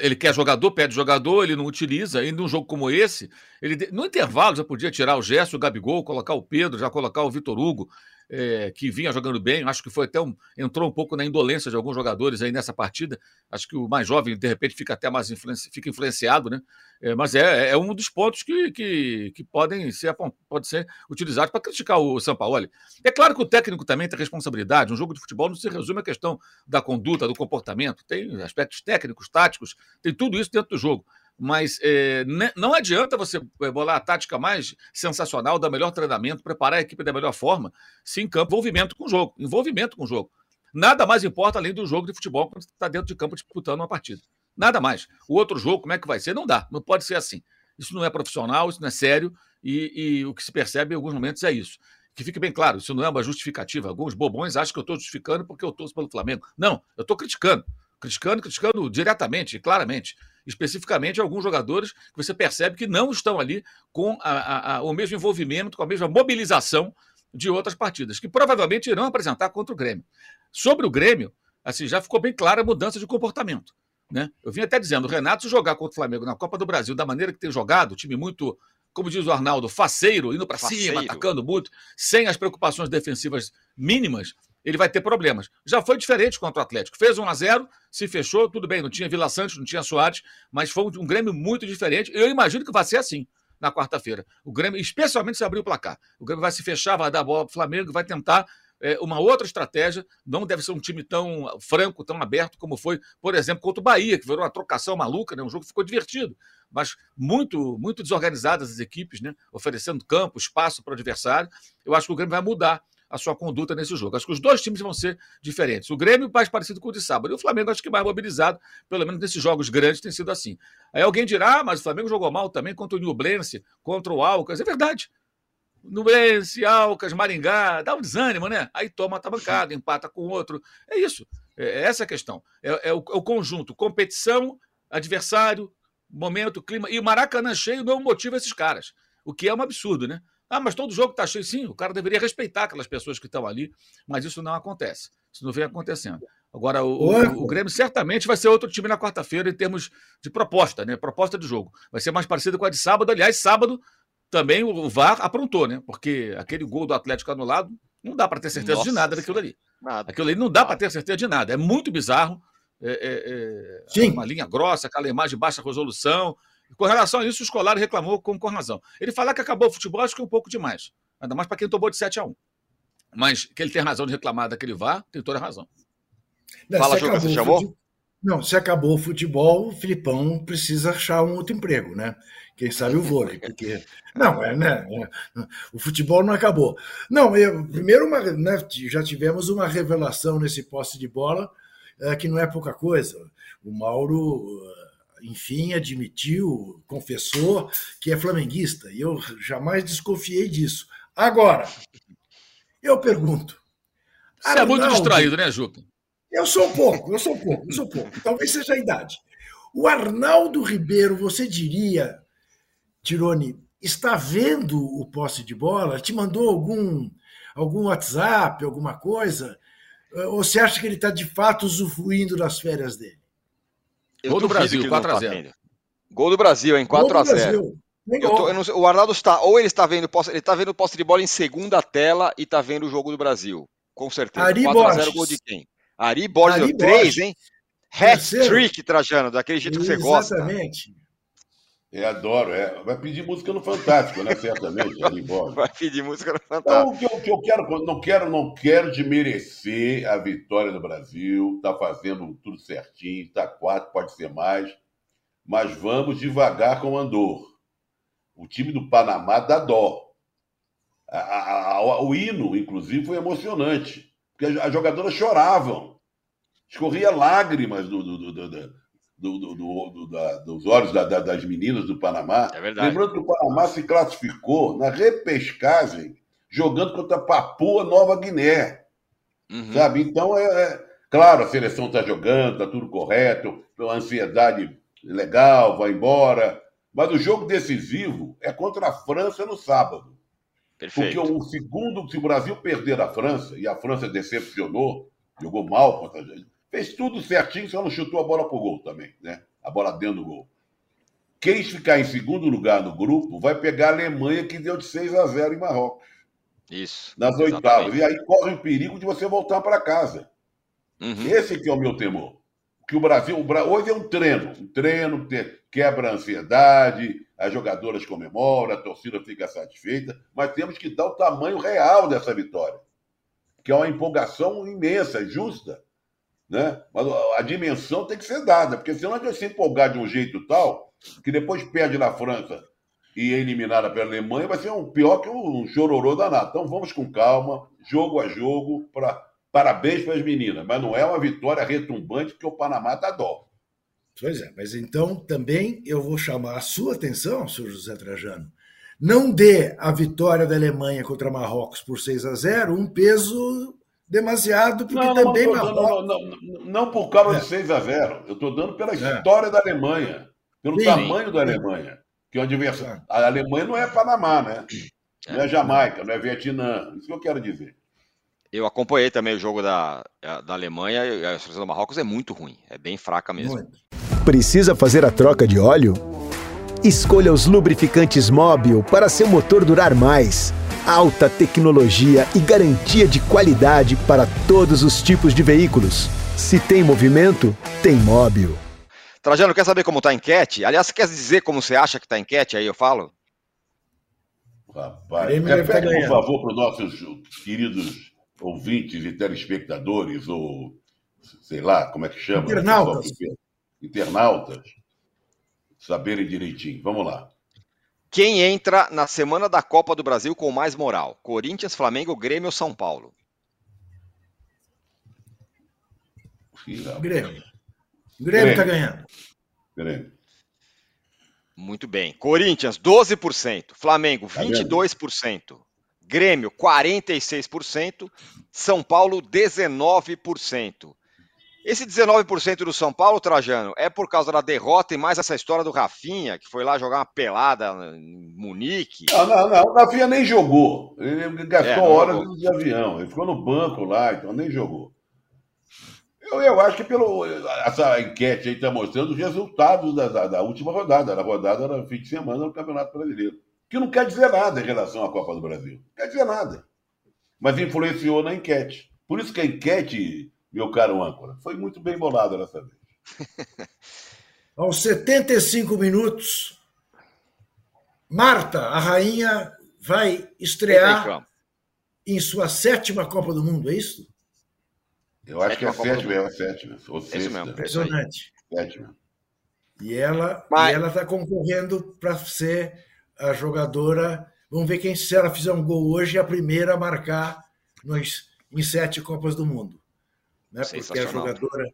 F: Ele quer jogador, pede jogador, ele não utiliza. E num jogo como esse, ele no intervalo já podia tirar o Gerson, o Gabigol, colocar o Pedro, já colocar o Vitor Hugo é, que vinha jogando bem. Acho que foi até um, entrou um pouco na indolência de alguns jogadores aí nessa partida. Acho que o mais jovem, de repente, fica até mais influenci, fica influenciado, né? É, mas é, é um dos pontos que, que, que podem ser, pode ser utilizados para criticar o Sampaoli. É claro que o técnico também tem responsabilidade. Um jogo de futebol não se resume à questão da conduta, do comportamento. Tem aspectos técnicos, táticos, tem tudo isso dentro do jogo mas é, não adianta você eh, bolar a tática mais sensacional, dar melhor treinamento, preparar a equipe da melhor forma, se em campo, envolvimento com o jogo. Envolvimento com o jogo. Nada mais importa além do jogo de futebol quando você está dentro de campo disputando uma partida. Nada mais. O outro jogo, como é que vai ser? Não dá. Não pode ser assim. Isso não é profissional, isso não é sério, e, e o que se percebe em alguns momentos é isso. Que fique bem claro, isso não é uma justificativa. Alguns bobões acham que eu estou justificando porque eu torço pelo Flamengo. Não, eu estou criticando. Criticando, criticando diretamente, claramente especificamente alguns jogadores que você percebe que não estão ali com a, a, o mesmo envolvimento, com a mesma mobilização de outras partidas, que provavelmente irão apresentar contra o Grêmio. Sobre o Grêmio, assim, já ficou bem clara a mudança de comportamento. Né? Eu vim até dizendo, o Renato, se jogar contra o Flamengo na Copa do Brasil da maneira que tem jogado, time muito, como diz o Arnaldo, faceiro, indo para cima, atacando muito, sem as preocupações defensivas mínimas, ele vai ter problemas. Já foi diferente contra o Atlético. Fez 1 a 0 se fechou, tudo bem, não tinha Vila Santos, não tinha Soares, mas foi um Grêmio muito diferente. Eu imagino que vai ser assim na quarta-feira. O Grêmio, especialmente se abrir o placar. O Grêmio vai se fechar, vai dar a bola para o Flamengo, vai tentar é, uma outra estratégia. Não deve ser um time tão franco, tão aberto como foi, por exemplo, contra o Bahia, que virou uma trocação maluca, né? um jogo que ficou divertido, mas muito, muito desorganizadas as equipes, né? oferecendo campo, espaço para o adversário. Eu acho que o Grêmio vai mudar a sua conduta nesse jogo. Acho que os dois times vão ser diferentes. O Grêmio mais parecido com o de sábado. E o Flamengo acho que mais mobilizado, pelo menos nesses jogos grandes tem sido assim. Aí alguém dirá, ah, mas o Flamengo jogou mal também contra o Nublense, contra o Alcas. É verdade. Nublense, Alcas, Maringá, dá um desânimo, né? Aí toma a bancada, empata com o outro. É isso. É, é essa a questão. É, é, o, é o conjunto, competição, adversário, momento, clima. E o Maracanã cheio não motiva esses caras. O que é um absurdo, né? Ah, mas todo jogo está cheio. Sim, o cara deveria respeitar aquelas pessoas que estão ali, mas isso não acontece. Isso não vem acontecendo. Agora, o, o, o Grêmio certamente vai ser outro time na quarta-feira em termos de proposta, né? Proposta de jogo. Vai ser mais parecido com a de sábado. Aliás, sábado também o VAR aprontou, né? Porque aquele gol do Atlético anulado, não dá para ter certeza Nossa, de nada daquilo ali. Nada. Aquilo ali não dá para ter certeza de nada. É muito bizarro. É, é, é uma linha grossa, aquela imagem de baixa resolução. Com relação a isso, o escolar reclamou com, com razão. Ele falar que acabou o futebol, acho que é um pouco demais. Ainda mais para quem tomou de 7 a 1 Mas que ele tem razão de reclamar daquele VAR, tem toda a razão.
E: Não, Fala, Juca, você chamou? Não, se acabou o futebol, o Filipão precisa achar um outro emprego, né? Quem sabe o vôlei, porque. Não, é, né? É, o futebol não acabou. Não, eu, primeiro, uma, né, já tivemos uma revelação nesse poste de bola é, que não é pouca coisa. O Mauro enfim, admitiu, confessou que é flamenguista. E eu jamais desconfiei disso. Agora, eu pergunto.
F: Você Arnaldo, é muito distraído, né, Juca?
E: Eu sou um pouco, eu sou um pouco, eu sou um pouco. Talvez seja a idade. O Arnaldo Ribeiro, você diria, Tirone, está vendo o posse de bola? Te mandou algum, algum WhatsApp, alguma coisa? Ou você acha que ele está de fato usufruindo das férias dele?
C: Eu Gol do Brasil, 4x0. Gol do Brasil, em 4x0. o Arnaldo está, ou ele está vendo, ele está vendo o posse de bola em segunda tela e está vendo o jogo do Brasil. Com certeza.
E: Ari 4x0
C: gol de quem? Ari Borges, 3, hein? Hat-trick, Trajano, daquele jeito que você gosta.
E: Exatamente.
D: É, adoro. É. Vai pedir música no Fantástico, né? Certamente, Ari Borges.
C: Vai pedir música no Fantástico.
D: Então, o que eu, quero, não quero, não quero desmerecer a vitória do Brasil. Tá fazendo tudo certinho, tá quatro, pode ser mais. Mas vamos devagar com o Andor. O time do Panamá dá dó. A, a, a, o hino, inclusive, foi emocionante. Porque as jogadoras choravam. Escorria lágrimas do, do, do, do do, do, do, da, dos olhos da, da, das meninas do Panamá.
C: É verdade.
D: Lembrando que o Panamá se classificou na repescagem jogando contra Papua Nova Guiné. Uhum. Sabe? Então, é, é, claro, a seleção está jogando, está tudo correto, a ansiedade legal, vai embora. Mas o jogo decisivo é contra a França no sábado. Perfeito. Porque o segundo, se o Brasil perder a França, e a França decepcionou, jogou mal contra a gente, Fez tudo certinho, só não chutou a bola pro gol também, né? A bola dentro do gol. Quem ficar em segundo lugar no grupo vai pegar a Alemanha, que deu de 6 a 0 em Marrocos.
C: Isso.
D: Nas oitavas. E aí corre o perigo de você voltar para casa. Uhum. Esse que é o meu temor. Que o Brasil, o Brasil, hoje é um treino. Um treino que quebra a ansiedade, as jogadoras comemoram, a torcida fica satisfeita, mas temos que dar o tamanho real dessa vitória. Que é uma empolgação imensa, justa. Né? Mas a dimensão tem que ser dada, porque senão a gente vai se empolgar de um jeito tal que depois perde na França e é eliminada pela Alemanha, vai ser um pior que um chororô danado. Então vamos com calma, jogo a jogo, para parabéns para as meninas, mas não é uma vitória retumbante porque o Panamá dá dó.
E: Pois é, mas então também eu vou chamar a sua atenção, senhor José Trajano. Não dê a vitória da Alemanha contra Marrocos por 6 a 0 um peso demasiado, porque não, também
D: não, não, não, não, por causa é. de 6 a 0 Eu estou dando pela é. história da Alemanha, pelo Sim. tamanho da Alemanha. Que é o adversário. É. A Alemanha não é Panamá, né? Não é Jamaica, não é Vietnã. Isso que eu quero dizer.
C: Eu acompanhei também o jogo da, da Alemanha e a seleção do Marrocos é muito ruim, é bem fraca mesmo. Muito.
B: Precisa fazer a troca de óleo? Escolha os lubrificantes Móbil para seu motor durar mais. Alta tecnologia e garantia de qualidade para todos os tipos de veículos. Se tem movimento, tem Móbil.
C: Trajano, quer saber como está a enquete? Aliás, quer dizer como você acha que está a enquete? Aí eu falo.
D: Rapaz, repete, por favor, para os nossos queridos ouvintes e telespectadores, ou sei lá, como é que chama?
E: Internautas.
D: Internautas, saberem direitinho. Vamos lá.
C: Quem entra na semana da Copa do Brasil com mais moral? Corinthians, Flamengo, Grêmio ou São Paulo?
E: Grêmio. Grêmio está ganhando.
D: Grêmio.
C: Muito bem. Corinthians, 12%. Flamengo, 22%. Tá Grêmio, 46%. São Paulo, 19%. Esse 19% do São Paulo, Trajano, é por causa da derrota e mais essa história do Rafinha, que foi lá jogar uma pelada em Munique.
D: Não, não, não. O Rafinha nem jogou. Ele gastou é, horas jogou. de avião. Ele ficou no banco lá, então nem jogou. Eu, eu acho que pelo, essa enquete aí está mostrando os resultados da, da, da, última rodada. A rodada era fim de semana no Campeonato Brasileiro. Que não quer dizer nada em relação à Copa do Brasil. Não quer dizer nada. Mas influenciou na enquete. Por isso que a enquete, meu caro âncora, foi muito bem bolada dessa vez.
E: Aos 75 minutos, Marta, a rainha, vai estrear em sua sétima Copa do Mundo, é isso?
D: Eu acho que é sétima, é sétima. Ou sexta.
E: Mesmo, Impressionante. Sétima. E ela Mas... ela está concorrendo para ser a jogadora. Vamos ver quem, se ela fizer um gol hoje, é a primeira a marcar nos, em sete Copas do Mundo. Né? Porque a jogadora,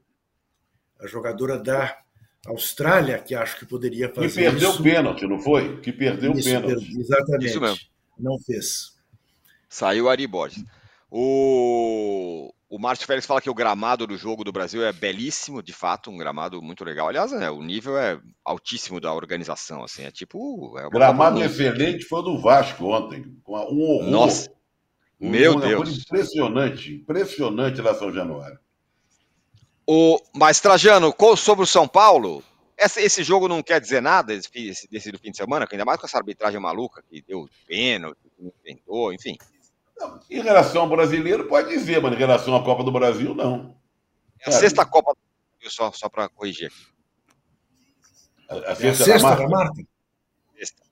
E: a jogadora da Austrália, que acho que poderia fazer.
D: Que perdeu o pênalti, não foi? Que perdeu o pênalti.
E: Exatamente. Isso mesmo. Não fez.
C: Saiu Ari Borges. O, o Márcio Félix fala que o gramado do jogo do Brasil é belíssimo, de fato, um gramado muito legal. Aliás, é, o nível é altíssimo da organização, assim, é tipo... É
D: gramado excelente foi o do Vasco ontem, com um horror.
C: Nossa,
D: um,
C: meu Deus.
D: Impressionante, impressionante lá São Januário.
C: O, mas, Trajano, sobre o São Paulo, esse, esse jogo não quer dizer nada, esse, desse do fim de semana, ainda mais com essa arbitragem maluca, que deu pênalti, que não tentou, enfim...
D: Em relação ao brasileiro, pode dizer, mas em relação à Copa do Brasil, não.
C: É a Cara, sexta Copa do Brasil, só, só para corrigir aqui.
D: A, a sexta, é a sexta da Marta? Sexta.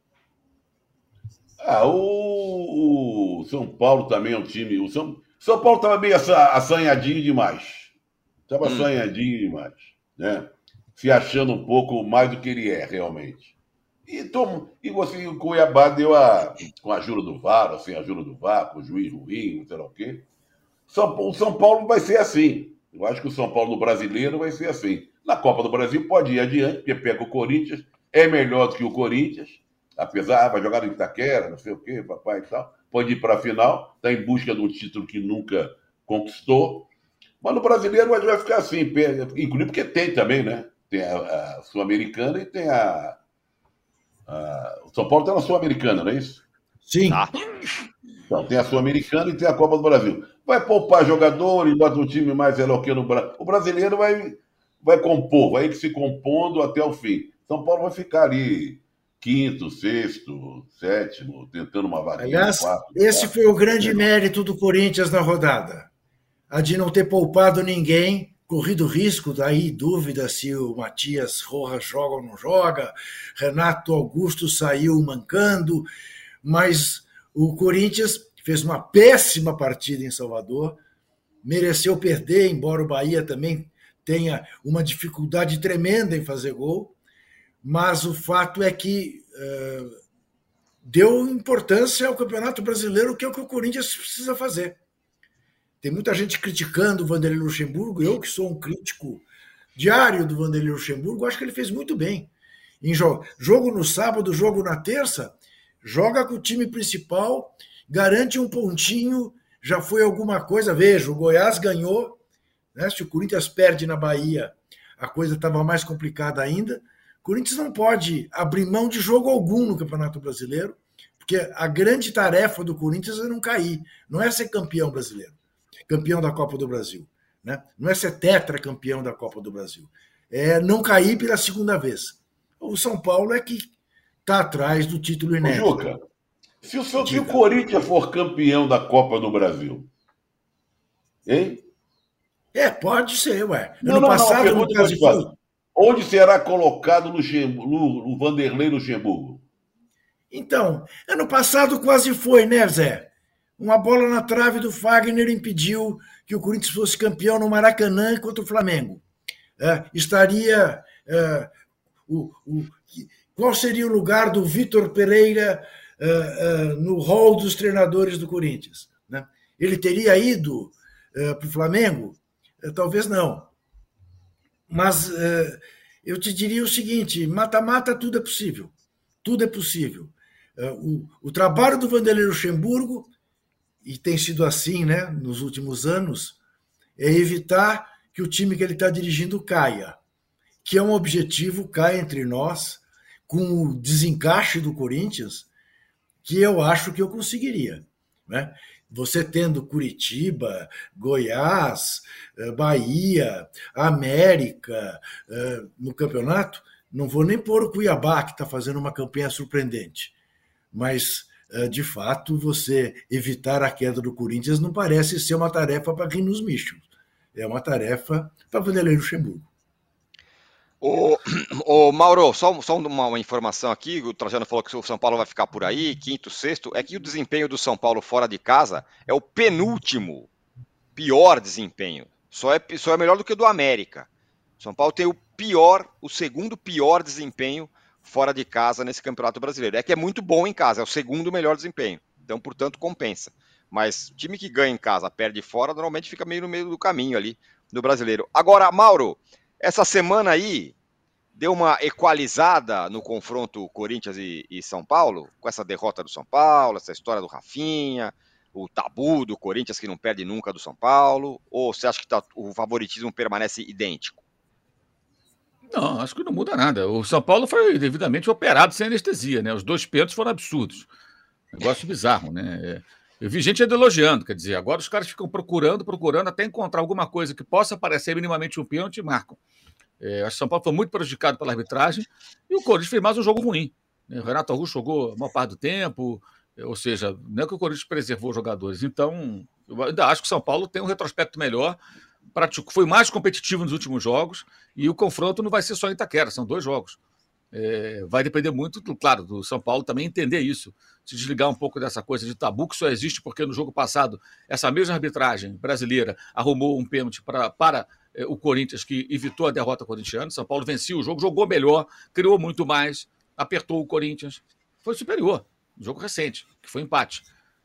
D: Ah, o, o, São Paulo também é um time. O São, São Paulo estava meio assanhadinho demais. Estava hum. assanhadinho demais. Né? Se achando um pouco mais do que ele é, realmente. E, tom, e você, o Cuiabá deu a. com a ajuda do VAR, sem a ajuda do VAR, com o juiz ruim, não sei lá o quê. São, o São Paulo vai ser assim. Eu acho que o São Paulo no brasileiro vai ser assim. Na Copa do Brasil pode ir adiante, porque pega o Corinthians, é melhor do que o Corinthians, apesar, vai jogar no Itaquera, não sei o quê, papai e tal. Pode ir para a final, está em busca de um título que nunca conquistou. Mas no brasileiro vai ficar assim, inclusive porque tem também, né? Tem a, a Sul-Americana e tem a, Uh, o São Paulo está na Sul-Americana, não é isso?
E: Sim. Tá.
D: Então, tem a Sul-Americana e tem a Copa do Brasil. Vai poupar jogadores, bota um time mais que no Brasil. O brasileiro vai, vai compor, vai se compondo até o fim. São Paulo vai ficar ali quinto, sexto, sétimo, tentando uma vaga.
E: Aliás, quarto, esse quarto, foi o grande mérito do Corinthians na rodada. A de não ter poupado ninguém corrido risco, daí dúvida se o Matias Rojas joga ou não joga, Renato Augusto saiu mancando, mas o Corinthians fez uma péssima partida em Salvador, mereceu perder, embora o Bahia também tenha uma dificuldade tremenda em fazer gol, mas o fato é que uh, deu importância ao Campeonato Brasileiro, que é o que o Corinthians precisa fazer. Tem muita gente criticando o Vanderlei Luxemburgo. Eu, que sou um crítico diário do Vanderlei Luxemburgo, acho que ele fez muito bem. Em jogo, jogo no sábado, jogo na terça, joga com o time principal, garante um pontinho, já foi alguma coisa. Veja, o Goiás ganhou, né? se o Corinthians perde na Bahia, a coisa estava mais complicada ainda. O Corinthians não pode abrir mão de jogo algum no Campeonato Brasileiro, Porque a grande tarefa do Corinthians é não cair, não é ser campeão brasileiro, campeão da Copa do Brasil. Né? Não é ser tetracampeão da Copa do Brasil. É não cair pela segunda vez. O São Paulo é que está atrás do título inédito. Juca,
D: se o, se o Corinthians for campeão da Copa do Brasil, hein?
E: É, pode ser, ué.
D: Ano não, passado, não, no caso foi... Onde será colocado no, no, no Vanderlei Luxemburgo?
E: Então, ano passado quase foi, né, Zé? Uma bola na trave do Fagner impediu que o Corinthians fosse campeão no Maracanã contra o Flamengo. É, estaria. É, o, o, qual seria o lugar do Vitor Pereira é, é no hall dos treinadores do Corinthians? Né? Ele teria ido é, para o Flamengo? É, talvez não. Mas eu te diria o seguinte: mata-mata, tudo é possível. Tudo é possível. O, o trabalho do Vanderlei Luxemburgo e tem sido assim né, nos últimos anos, é evitar que o time que ele está dirigindo caia, que é um objetivo cá entre nós, com o desencaixe do Corinthians, que eu acho que eu conseguiria. Né? Você tendo Curitiba, Goiás, eh, Bahia, América eh, no campeonato, não vou nem pôr o Cuiabá, que está fazendo uma campanha surpreendente, mas de fato, você evitar a queda do Corinthians não parece ser uma tarefa para quem nos michos. É uma tarefa para Vanderlei Luxemburgo.
C: Ô, ô, Mauro, só, só uma, uma, informação aqui, o Trajano falou que o São Paulo vai ficar por aí, quinto, sexto, é que o desempenho do São Paulo fora de casa é o penúltimo pior desempenho. Só é, só é melhor do que o do América. São Paulo tem o pior, o segundo pior desempenho fora de casa nesse Campeonato Brasileiro. É que é muito bom em casa, é o segundo melhor desempenho. Então, portanto, compensa. Mas time que ganha em casa, perde fora, normalmente fica meio no meio do caminho ali no brasileiro. Agora, Mauro, essa semana aí deu uma equalizada no confronto Corinthians e, e São Paulo, com essa derrota do São Paulo, essa história do Rafinha, o tabu do Corinthians que não perde nunca do São Paulo, ou você acha que tá, o favoritismo permanece idêntico?
F: Não, acho que não muda nada. O São Paulo foi devidamente operado sem anestesia, né? Os dois pênaltis foram absurdos. Negócio bizarro, né? É, eu vi gente elogiando, quer dizer, agora os caras ficam procurando, procurando até encontrar alguma coisa que possa parecer minimamente um pênalti e marcam. É, acho que o São Paulo foi muito prejudicado pela arbitragem e o Corinthians fez mais um jogo ruim. Né? O Renato Augusto jogou a maior parte do tempo, ou seja, não é que o Corinthians preservou os jogadores. Então, eu ainda acho que o São Paulo tem um retrospecto melhor praticou, foi mais competitivo nos últimos jogos e o confronto não vai ser só em Itaquera, são dois jogos. É, vai depender muito, claro, do São Paulo também entender isso, se desligar um pouco dessa coisa de tabu que só existe porque no jogo passado essa mesma arbitragem brasileira arrumou um pênalti pra, para é, o Corinthians que evitou a derrota corintiana. São Paulo venceu o jogo, jogou melhor, criou muito mais, apertou o Corinthians, foi superior. Jogo recente, que foi empate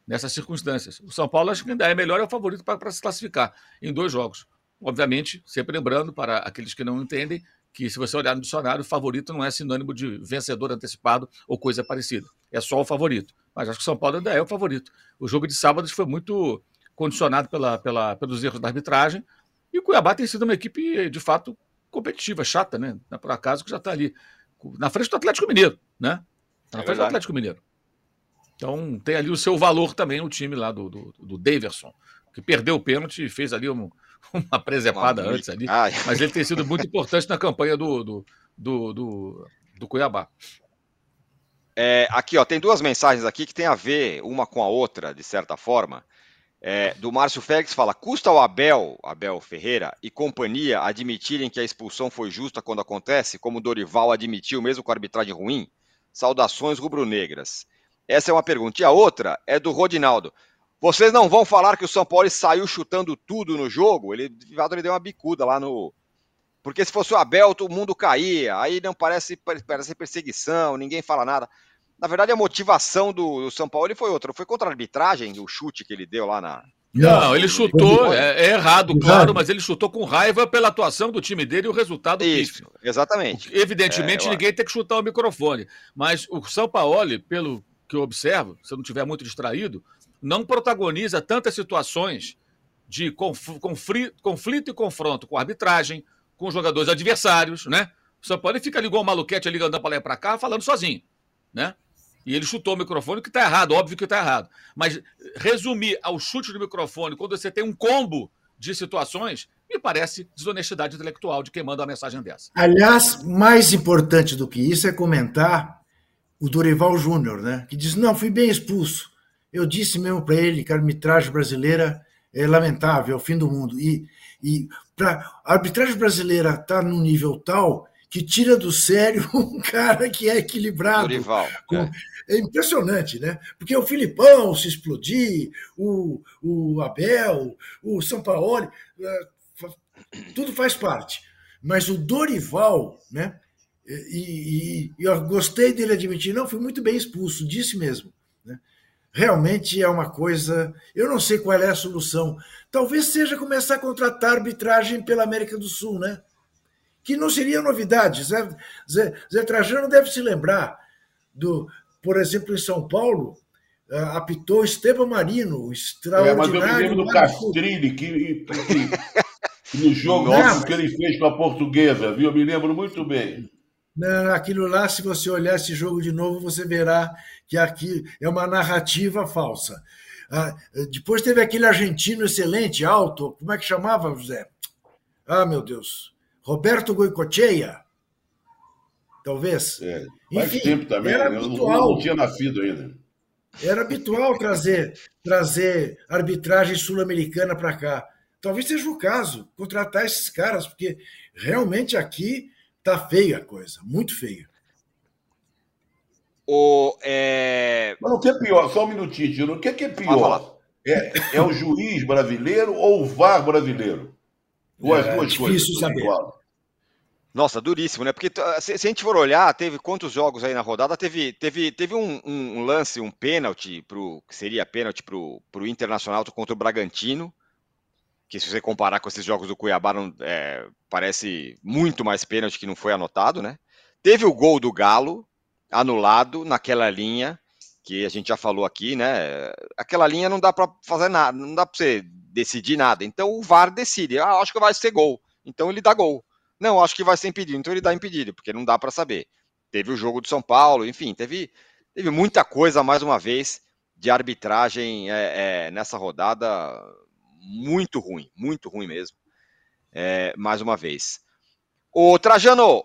F: nessas circunstâncias. O São Paulo acho que ainda é melhor, é o favorito para se classificar em dois jogos. Obviamente, sempre lembrando para aqueles que não entendem que se você olhar no dicionário, favorito não é sinônimo de vencedor antecipado ou coisa parecida. É só o favorito. Mas acho que o São Paulo ainda é o favorito. O jogo de sábado foi muito condicionado pela, pela, pelos erros da arbitragem. E o Cuiabá tem sido uma equipe, de fato, competitiva, chata, né? Por acaso que já está ali. Na frente do Atlético Mineiro, né? Na é frente do Atlético Mineiro. Então tem ali o seu valor também o time lá do, do, do Daverson, que perdeu o pênalti e fez ali um, uma presepada uma antes ali. Ai. Mas ele tem sido muito importante na campanha do, do, do, do, do Cuiabá.
C: É, aqui, ó, tem duas mensagens aqui que tem a ver uma com a outra, de certa forma. É, do Márcio Félix fala: custa ao Abel, Abel Ferreira e companhia admitirem que a expulsão foi justa quando acontece, como Dorival admitiu mesmo com a arbitragem ruim? Saudações rubro-negras. Essa é uma pergunta. E a outra é do Rodinaldo. Vocês não vão falar que o São Paulo saiu chutando tudo no jogo? Ele, ele deu uma bicuda lá no. Porque se fosse o Abel, todo mundo caía. Aí não parece, parece perseguição, ninguém fala nada. Na verdade, a motivação do, do São Paulo foi outra. Foi contra a arbitragem, o chute que ele deu lá na,
F: não, ele chutou, é, é, errado, claro, mas ele chutou com raiva pela atuação do time dele e o resultado
C: Isso, exatamente.
F: Evidentemente, é, ninguém tem que chutar o microfone. Mas o São Paulo, pelo que eu observo, se eu não estiver muito distraído, não protagoniza tantas situações de conflito, e confronto com a arbitragem, com os jogadores adversários, né? O São Paulo fica igual o maluquete ali andando para lá e para cá, falando sozinho, né? E ele chutou o microfone, que está errado, óbvio que está errado. Mas resumir ao chute do microfone, quando você tem um combo de situações, me parece desonestidade intelectual de quem manda uma mensagem dessa.
E: Aliás, mais importante do que isso é comentar o Dorival Júnior, né? Que diz: não, fui bem expulso. Eu disse mesmo para ele que a arbitragem brasileira é lamentável, é o fim do mundo. E, e pra, a arbitragem brasileira está num nível tal que tira do sério um cara que é equilibrado.
C: Dorival.
E: Com, é. é. impressionante, né? Porque o Filipão se explodir, o, o Abel, o São Paulo, é, tudo faz parte. Mas o Dorival, né? E, e, e, eu gostei dele admitir, não, fui muito bem expulso, disse mesmo. Né? Realmente é uma coisa. Eu não sei qual é a solução. Talvez seja começar a contratar arbitragem pela América do Sul, né? Que não seria novidade. Zé, Zé, Zé Trajano deve se lembrar do, por exemplo, em São Paulo, apitou Esteban Marino, extraordinário. É, mas eu me
D: lembro do Castrilli, que, que, no jogo não, que ele fez com a portuguesa, viu? Eu me lembro muito bem.
E: Não, aquilo lá, se você olhar esse jogo de novo, você verá que aqui é uma narrativa falsa. Ah, depois teve aquele argentino excelente, alto, como é que chamava, José? Ah, meu Deus. Roberto Goicocheia, talvez.
D: É, faz Enfim, tempo também, era né? habitual, não tinha nascido ainda.
E: Era habitual trazer, trazer arbitragem sul-americana para cá. Talvez seja o caso, contratar esses caras, porque realmente aqui Tá feia a coisa, muito feia.
C: O, é...
D: Mas o que é pior? Só um minutinho. O que é, que é pior? É, é o juiz brasileiro ou o VAR brasileiro?
E: Ou as é, duas difícil coisas? saber. Igual?
C: Nossa, duríssimo, né? Porque se, se, a gente for olhar, teve quantos jogos aí na rodada? Teve, teve, teve um, um, um lance, um pênalti, pro, que seria pênalti para o Internacional contra o Bragantino, que se você comparar com esses jogos do Cuiabá, não, é, parece muito mais pênalti que não foi anotado, né? Teve o gol do Galo, anulado naquela linha, que a gente já falou aqui, né? Aquela linha não dá para fazer nada, não dá para você decidir nada. Então o VAR decide, ah, acho que vai ser gol. Então ele dá gol. Não, acho que vai ser impedido, então ele dá impedido, porque não dá para saber. Teve o jogo do São Paulo, enfim, teve, teve muita coisa mais uma vez de arbitragem é, é, nessa rodada muito ruim, muito ruim mesmo. É, mais uma vez. O Trajano,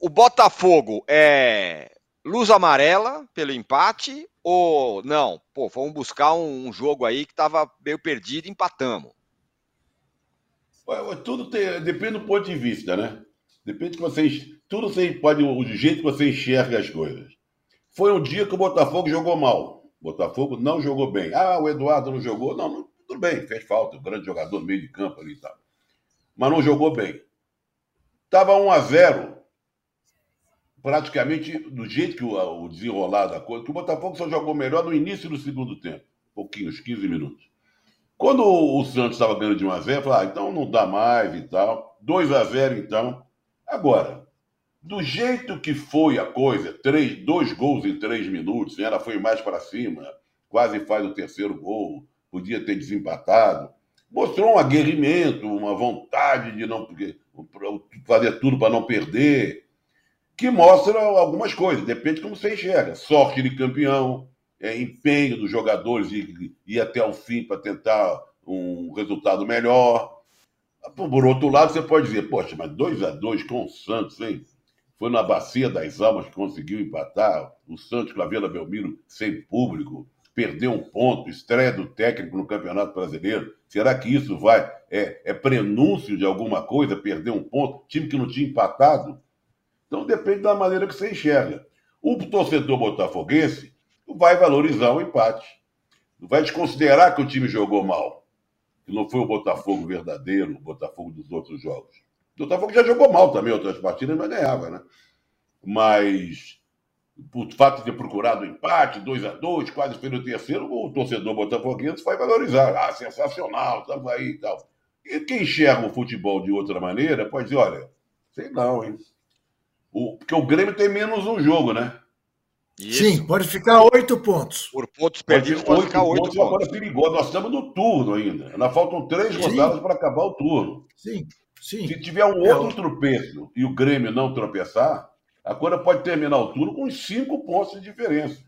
C: o Botafogo é luz amarela pelo empate ou não? Pô, vamos buscar um, um jogo aí que estava meio perdido e empatamos.
D: Tudo tem, depende do ponto de vista, né? Depende que vocês. Tudo você pode. O jeito que você enxerga as coisas. Foi um dia que o Botafogo jogou mal. O Botafogo não jogou bem. Ah, o Eduardo não jogou. Não, não tudo bem, fez falta, um grande jogador, meio de campo ali e tal. Mas não jogou bem. Estava 1 a 0 praticamente do jeito que o, o desenrolar da coisa, que o Botafogo só jogou melhor no início do segundo tempo, pouquinhos, 15 minutos. Quando o, o Santos estava ganhando de 1 a 0 eu falei, ah, então não dá mais e tal. 2 a 0 então. Agora, do jeito que foi a coisa, três, dois gols em três minutos, ela foi mais para cima, quase faz o terceiro gol, podia ter desempatado. Mostrou um aguerrimento, uma vontade de não fazer tudo para não perder, que mostra algumas coisas, depende de como você enxerga. Sorte de campeão, é, empenho dos jogadores e ir até o fim para tentar um resultado melhor. Por outro lado, você pode dizer, poxa, mas 2 a 2 com o Santos, hein? Foi na Bacia das Almas que conseguiu empatar. O Santos com a Vila Belmiro sem público perdeu um ponto, estreia do técnico no Campeonato Brasileiro. Será que isso vai é, é prenúncio de alguma coisa, perder um ponto? Time que não tinha empatado? Então depende da maneira que você enxerga. O torcedor botafoguense vai valorizar o empate. Vai desconsiderar que o time jogou mal. Que não foi o Botafogo verdadeiro, o Botafogo dos outros jogos. O Botafogo já jogou mal também outras partidas, mas ganhava, né? Mas por fato de ter procurado o empate, 2 a 2 quase foi no terceiro, o torcedor botafoguense vai valorizar. Ah, sensacional, estamos aí e tal. E quem enxerga o futebol de outra maneira pode dizer, olha, sei não, hein? O, porque o Grêmio tem menos um jogo, né?
E: Isso. Sim, pode ficar oito pontos.
C: Por pontos perdidos, pode, pode ficar oito pontos. pontos.
D: Agora é perigoso. Nós estamos no turno ainda. Ainda faltam três rodadas para acabar o turno.
E: Sim, sim.
D: Se tiver um é outro tropeço e o Grêmio não tropeçar, a coisa pode terminar o turno com cinco pontos de diferença.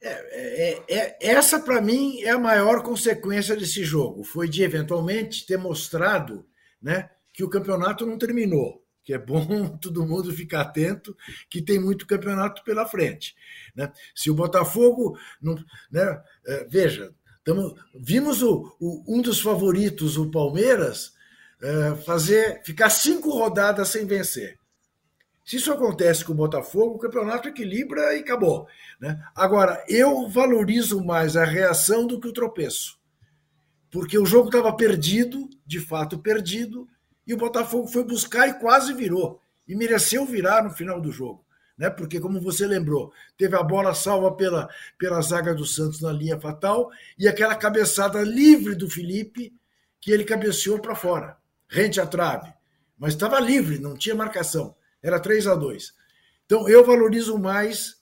E: É, é, é, essa, para mim, é a maior consequência desse jogo. Foi de, eventualmente, ter mostrado né, que o campeonato não terminou. Que é bom todo mundo ficar atento, que tem muito campeonato pela frente. Né? Se o Botafogo. Não, né, é, veja, tamo, vimos o, o, um dos favoritos, o Palmeiras, é, fazer ficar cinco rodadas sem vencer. Se isso acontece com o Botafogo, o campeonato equilibra e acabou. Né? Agora, eu valorizo mais a reação do que o tropeço. Porque o jogo estava perdido, de fato perdido, e o Botafogo foi buscar e quase virou. E mereceu virar no final do jogo. Né? Porque, como você lembrou, teve a bola salva pela, pela zaga do Santos na linha fatal e aquela cabeçada livre do Felipe que ele cabeceou para fora, rente à trave. Mas estava livre, não tinha marcação. Era 3 a 2 Então, eu valorizo mais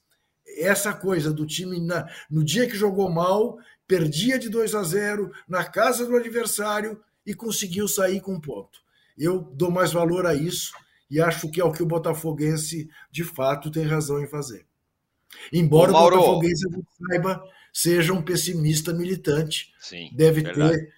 E: essa coisa do time na, no dia que jogou mal, perdia de 2 a 0 na casa do adversário e conseguiu sair com um ponto. Eu dou mais valor a isso e acho que é o que o Botafoguense de fato tem razão em fazer. Embora Ô, o Botafoguense saiba seja um pessimista militante, Sim, deve verdade. ter.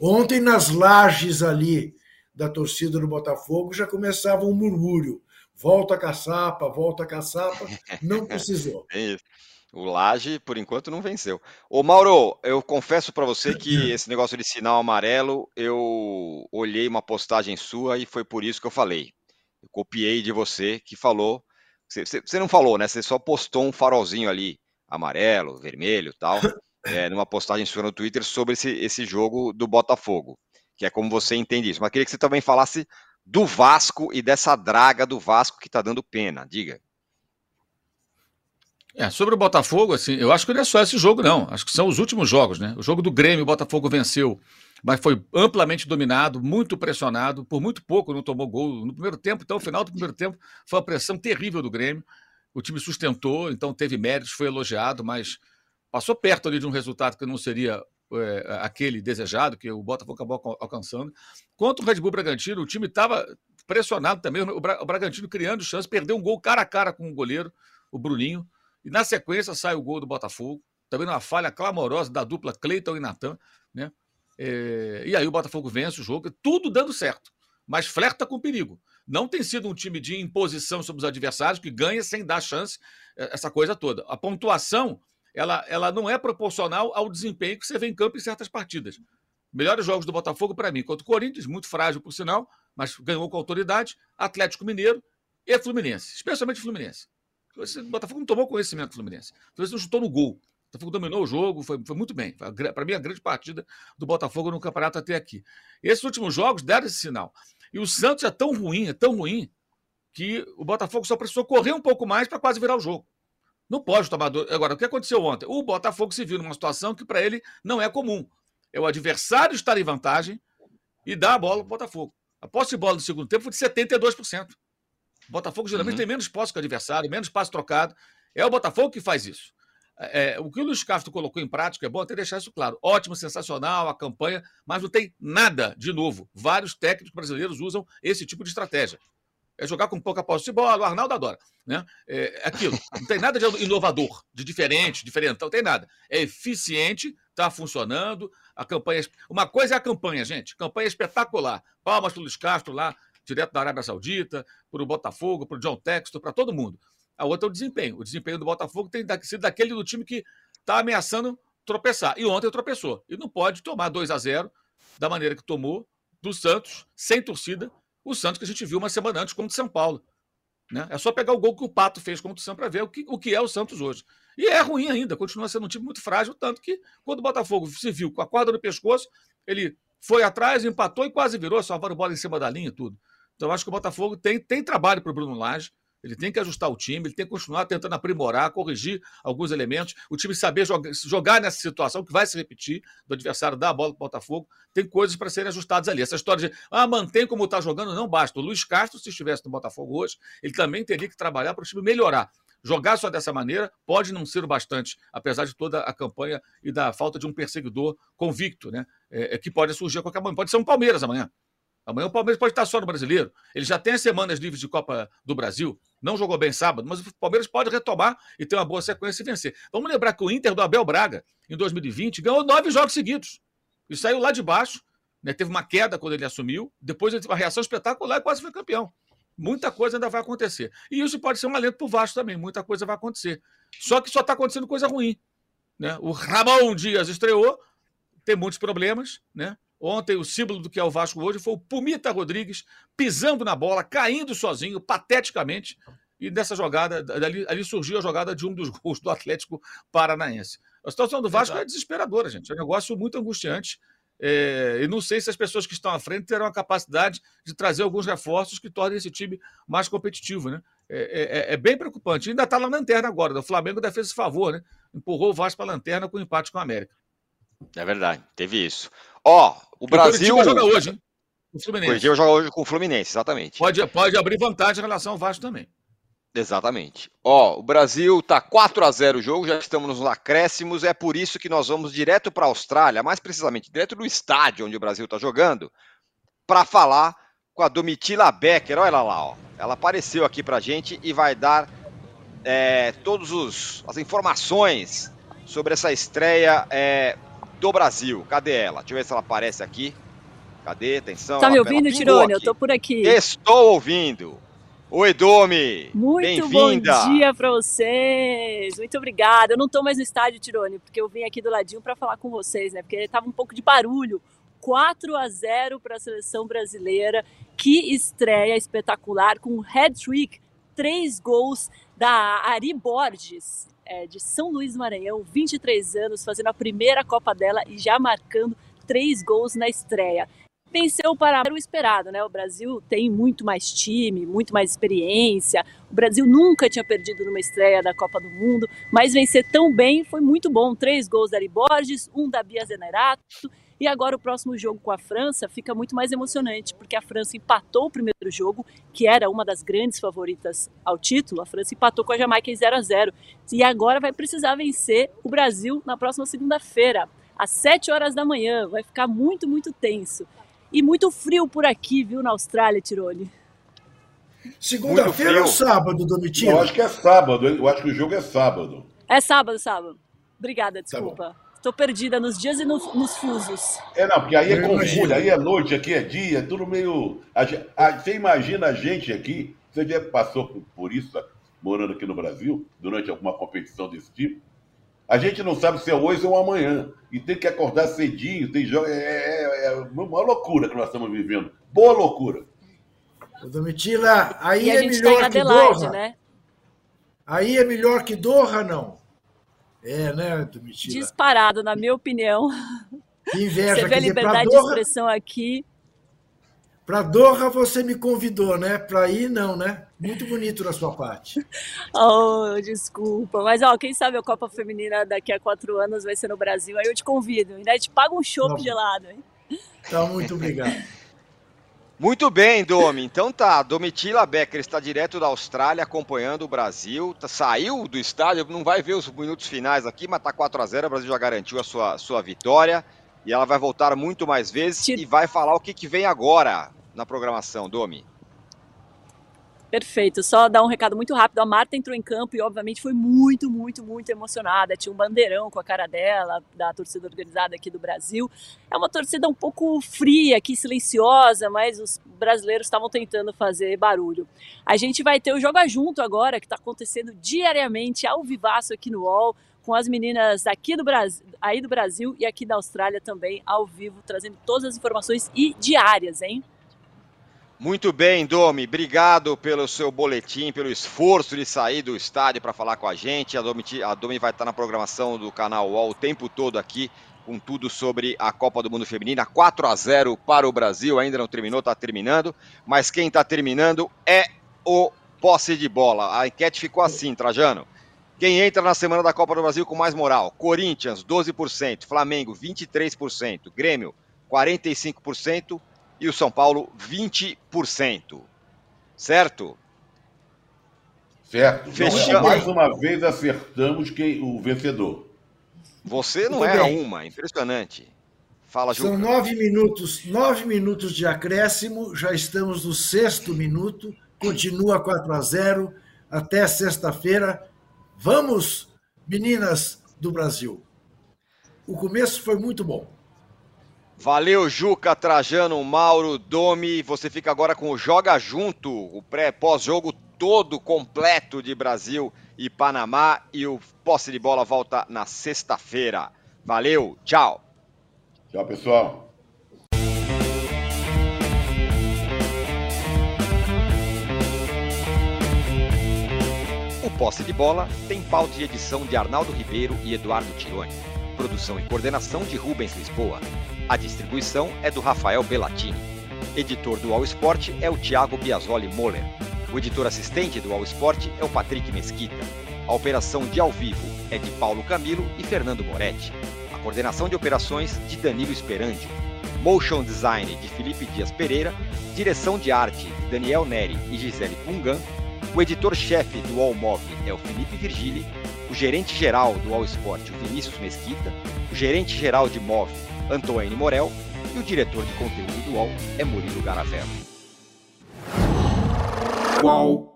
E: Ontem nas lajes ali da torcida do Botafogo já começava um murmúrio. Volta a caçapa, volta a caçapa. Não precisou.
C: É. O Laje, por enquanto, não venceu. Ô, Mauro, eu confesso para você que esse negócio de sinal amarelo, eu olhei uma postagem sua e foi por isso que eu falei. Eu copiei de você que falou. Você, você não falou, né? Você só postou um farolzinho ali, amarelo, vermelho tal, é, numa postagem sua no Twitter sobre esse, esse jogo do Botafogo que é como você entende isso. Mas queria que você também falasse do Vasco e dessa draga do Vasco que está dando pena. Diga.
F: É, sobre o Botafogo, assim, eu acho que não é só esse jogo, não. Acho que são os últimos jogos, né? O jogo do Grêmio, o Botafogo venceu, mas foi amplamente dominado, muito pressionado, por muito pouco não tomou gol no primeiro tempo. Então, no final do primeiro tempo, foi uma pressão terrível do Grêmio. O time sustentou, então teve méritos, foi elogiado, mas passou perto ali de um resultado que não seria é, aquele desejado que o Botafogo acabou alcançando. Quanto o Red Bull Bragantino, o time estava pressionado também. O, Bragantino criando chance, perdeu um gol cara a cara com o goleiro, o Bruninho. E na sequência sai o gol do Botafogo. Também uma falha clamorosa da dupla Cleiton e Natan. Né? É, e aí o Botafogo vence o jogo, tudo dando certo. Mas flerta com perigo. Não tem sido um time de imposição sobre os adversários que ganha sem dar chance, é, essa coisa toda. A pontuação ela, ela não é proporcional ao desempenho que você vê em campo em certas partidas. Melhores jogos do Botafogo, para mim, contra o Corinthians, muito frágil, por sinal, mas ganhou com autoridade, Atlético Mineiro e Fluminense, especialmente Fluminense. O Botafogo não tomou conhecimento do Fluminense. O Fluminense não chutou no gol. O Botafogo dominou o jogo, foi, foi muito bem. Para mim, a grande partida do Botafogo no campeonato até aqui. Esses últimos jogos deram esse sinal. E o Santos é tão ruim, é tão ruim, que o Botafogo só precisou correr um pouco mais para quase virar o jogo. Não pode tomar. Do... Agora, o que aconteceu ontem? O Botafogo se viu numa situação que para ele não é comum. É o adversário estar em vantagem e dar a bola para o Botafogo. A posse de bola do segundo tempo foi de 72%. O Botafogo geralmente uhum. tem menos posse que o adversário, menos passe trocado. É o Botafogo que faz isso. É, o que o Luiz Castro colocou em prática é bom até deixar isso claro. Ótimo, sensacional a campanha, mas não tem nada de novo. Vários técnicos brasileiros usam esse tipo de estratégia é jogar com pouca posse de bola, o Arnaldo adora. Né? É, é aquilo. Não tem nada de inovador, de diferente, diferente, não tem nada. É eficiente, está funcionando. A campanha. Uma coisa é a campanha, gente. Campanha espetacular. Palmas para o Luiz Castro lá, direto da Arábia Saudita, para o Botafogo, para o John Textor, para todo mundo. A outra é o desempenho. O desempenho do Botafogo tem sido daquele do time que está ameaçando tropeçar. E ontem tropeçou. E não pode tomar 2 a 0 da maneira que tomou do Santos, sem torcida, o Santos que a gente viu uma semana antes contra o São Paulo. Né? É só pegar o gol que o Pato fez contra o Santos para ver o que, o que é o Santos hoje. E é ruim ainda, continua sendo um time muito frágil, tanto que quando o Botafogo se viu com a corda no pescoço, ele foi atrás, empatou e quase virou, salvaram bola em cima da linha e tudo. Então acho que o Botafogo tem, tem trabalho para o Bruno Lage. Ele tem que ajustar o time, ele tem que continuar tentando aprimorar, corrigir alguns elementos. O time saber jogar, jogar nessa situação que vai se repetir, do adversário dar a bola para o Botafogo. Tem coisas para serem ajustadas ali. Essa história de, ah, mantém como está jogando, não basta. O Luiz Castro, se estivesse no Botafogo hoje, ele também teria que trabalhar para o time melhorar. Jogar só dessa maneira pode não ser o bastante, apesar de toda a campanha e da falta de um perseguidor convicto, né? É, é que pode surgir a qualquer momento. Pode ser um Palmeiras amanhã. Amanhã o Palmeiras pode estar só no brasileiro. Ele já tem as semanas livres de Copa do Brasil. Não jogou bem sábado, mas o Palmeiras pode retomar e ter uma boa sequência e vencer. Vamos lembrar que o Inter do Abel Braga, em 2020, ganhou nove jogos seguidos. E saiu lá de baixo. Né? Teve uma queda quando ele assumiu. Depois ele teve uma reação espetacular e quase foi campeão. Muita coisa ainda vai acontecer. E isso pode ser um alento para o Vasco também. Muita coisa vai acontecer. Só que só está acontecendo coisa ruim. Né? O Ramon Dias estreou, tem muitos problemas, né? Ontem, o símbolo do que é o Vasco hoje foi o Pumita Rodrigues pisando na bola, caindo sozinho, pateticamente. E nessa jogada, ali, ali surgiu a jogada de um dos gols do Atlético Paranaense. A situação do Vasco Exato. é desesperadora, gente. É um negócio muito angustiante. É, e não sei se as pessoas que estão à frente terão a capacidade de trazer alguns reforços que tornem esse time mais competitivo, né? É, é, é bem preocupante. Ainda está na lanterna agora. O Flamengo ainda fez esse favor, né? Empurrou o Vasco para a lanterna com o empate com a América.
C: É verdade, teve isso. Ó, o Brasil.
F: O joga hoje, hein?
C: O Fluminense. O Curitiba joga hoje com o Fluminense, exatamente.
F: Pode, pode abrir vantagem em relação ao Vasco também.
C: Exatamente. Ó, o Brasil tá 4 a 0 o jogo, já estamos nos acréscimos, é por isso que nós vamos direto para a Austrália, mais precisamente direto do estádio onde o Brasil está jogando, para falar com a Domitila Becker. Olha lá, ó. Ela apareceu aqui pra gente e vai dar é, todas as informações sobre essa estreia é, do Brasil. Cadê ela? Deixa eu ver se ela aparece aqui. Cadê? Atenção.
G: Tá me ouvindo, Tirone? Eu tô por aqui.
C: Estou ouvindo. Oi, Domi.
G: Muito bom dia para vocês. Muito obrigada. Eu não tô mais no estádio, Tirone, porque eu vim aqui do ladinho para falar com vocês, né? Porque tava um pouco de barulho. 4 a 0 para a seleção brasileira. Que estreia espetacular com um hat-trick, três gols da Ari Borges é, de São Luís Maranhão, 23 anos, fazendo a primeira Copa dela e já marcando três gols na estreia. Venceu para o esperado, né? O Brasil tem muito mais time, muito mais experiência. O Brasil nunca tinha perdido numa estreia da Copa do Mundo, mas vencer tão bem foi muito bom. Três gols da Ari Borges, um da Bia Zenerato e agora o próximo jogo com a França fica muito mais emocionante, porque a França empatou o primeiro jogo, que era uma das grandes favoritas ao título. A França empatou com a Jamaica em 0 a 0 e agora vai precisar vencer o Brasil na próxima segunda-feira, às 7 horas da manhã. Vai ficar muito, muito tenso. E muito frio por aqui, viu, na Austrália, Tirone.
E: Segunda-feira ou sábado, Domitila?
D: Eu acho que é sábado, eu acho que o jogo é sábado.
G: É sábado, sábado. Obrigada, tá desculpa. Tá Tô perdida nos dias e no, nos fusos.
D: É, não, porque aí é confuso, aí é noite, aqui é dia, é tudo meio. A, a, você imagina a gente aqui, você já passou por, por isso, morando aqui no Brasil, durante alguma competição desse tipo. A gente não sabe se é hoje ou amanhã. E tem que acordar cedinho, tem jogo. É, é, é uma loucura que nós estamos vivendo. Boa loucura.
E: Domitila, aí é tá melhor tá que Doha. Né? Aí é melhor que Doha, não? É, né, Domitila?
G: Disparado, na minha opinião.
E: Que inveja.
G: Você vê a liberdade de expressão aqui.
E: Para Doha você me convidou, né? Para ir não, né? Muito bonito da sua parte.
G: oh, desculpa. Mas ó, quem sabe a Copa Feminina daqui a quatro anos vai ser no Brasil. Aí eu te convido. Ainda te pago um chopp tá gelado, hein?
E: Tá, muito obrigado.
C: Muito bem, Domi. Então tá, Domitila Becker está direto da Austrália acompanhando o Brasil. Tá, saiu do estádio, não vai ver os minutos finais aqui, mas tá 4 a 0 O Brasil já garantiu a sua, sua vitória. E ela vai voltar muito mais vezes e vai falar o que, que vem agora na programação, Domi.
G: Perfeito. Só dar um recado muito rápido. A Marta entrou em campo e, obviamente, foi muito, muito, muito emocionada. Tinha um bandeirão com a cara dela, da torcida organizada aqui do Brasil. É uma torcida um pouco fria, aqui silenciosa, mas os brasileiros estavam tentando fazer barulho. A gente vai ter o Joga Junto agora, que está acontecendo diariamente, ao vivaço aqui no UOL com as meninas aqui do Brasil, aí do Brasil e aqui da Austrália também, ao vivo, trazendo todas as informações e diárias, hein?
C: Muito bem, Domi. Obrigado pelo seu boletim, pelo esforço de sair do estádio para falar com a gente. A Domi, a Domi vai estar na programação do canal UOL o tempo todo aqui, com tudo sobre a Copa do Mundo Feminina. 4 a 0 para o Brasil. Ainda não terminou, está terminando. Mas quem está terminando é o posse de bola. A enquete ficou assim, Trajano. Quem entra na semana da Copa do Brasil com mais moral? Corinthians, 12%. Flamengo, 23%. Grêmio, 45% e o São Paulo 20%. Certo?
D: Certo. Fechamos. Mais uma vez acertamos quem, o vencedor.
C: Você não era uma, impressionante. Fala, Juca.
E: São nove minutos, nove minutos de acréscimo, já estamos no sexto minuto, continua 4 a 0 até sexta-feira. Vamos, meninas do Brasil. O começo foi muito bom.
C: Valeu, Juca, Trajano, Mauro, Domi. Você fica agora com o Joga Junto, o pré-pós-jogo todo completo de Brasil e Panamá. E o posse de bola volta na sexta-feira. Valeu, tchau.
D: Tchau, pessoal.
C: O posse de bola tem pauta e edição de Arnaldo Ribeiro e Eduardo Tironi. Produção e coordenação de Rubens Lisboa. A distribuição é do Rafael Bellatini. Editor do All Sport é o Thiago Biasoli Moller. O editor assistente do All Sport é o Patrick Mesquita. A operação de ao vivo é de Paulo Camilo e Fernando Moretti. A coordenação de operações de Danilo Esperandio. Motion Design de Felipe Dias Pereira. Direção de arte de Daniel Neri e Gisele Pungan. O editor-chefe do All Mob é o Felipe Virgili. O gerente-geral do All Sport, o Vinícius Mesquita. O gerente-geral de MOV, Antônio Morel. E o diretor de conteúdo do UOL é Murilo Garavello.
H: Qual?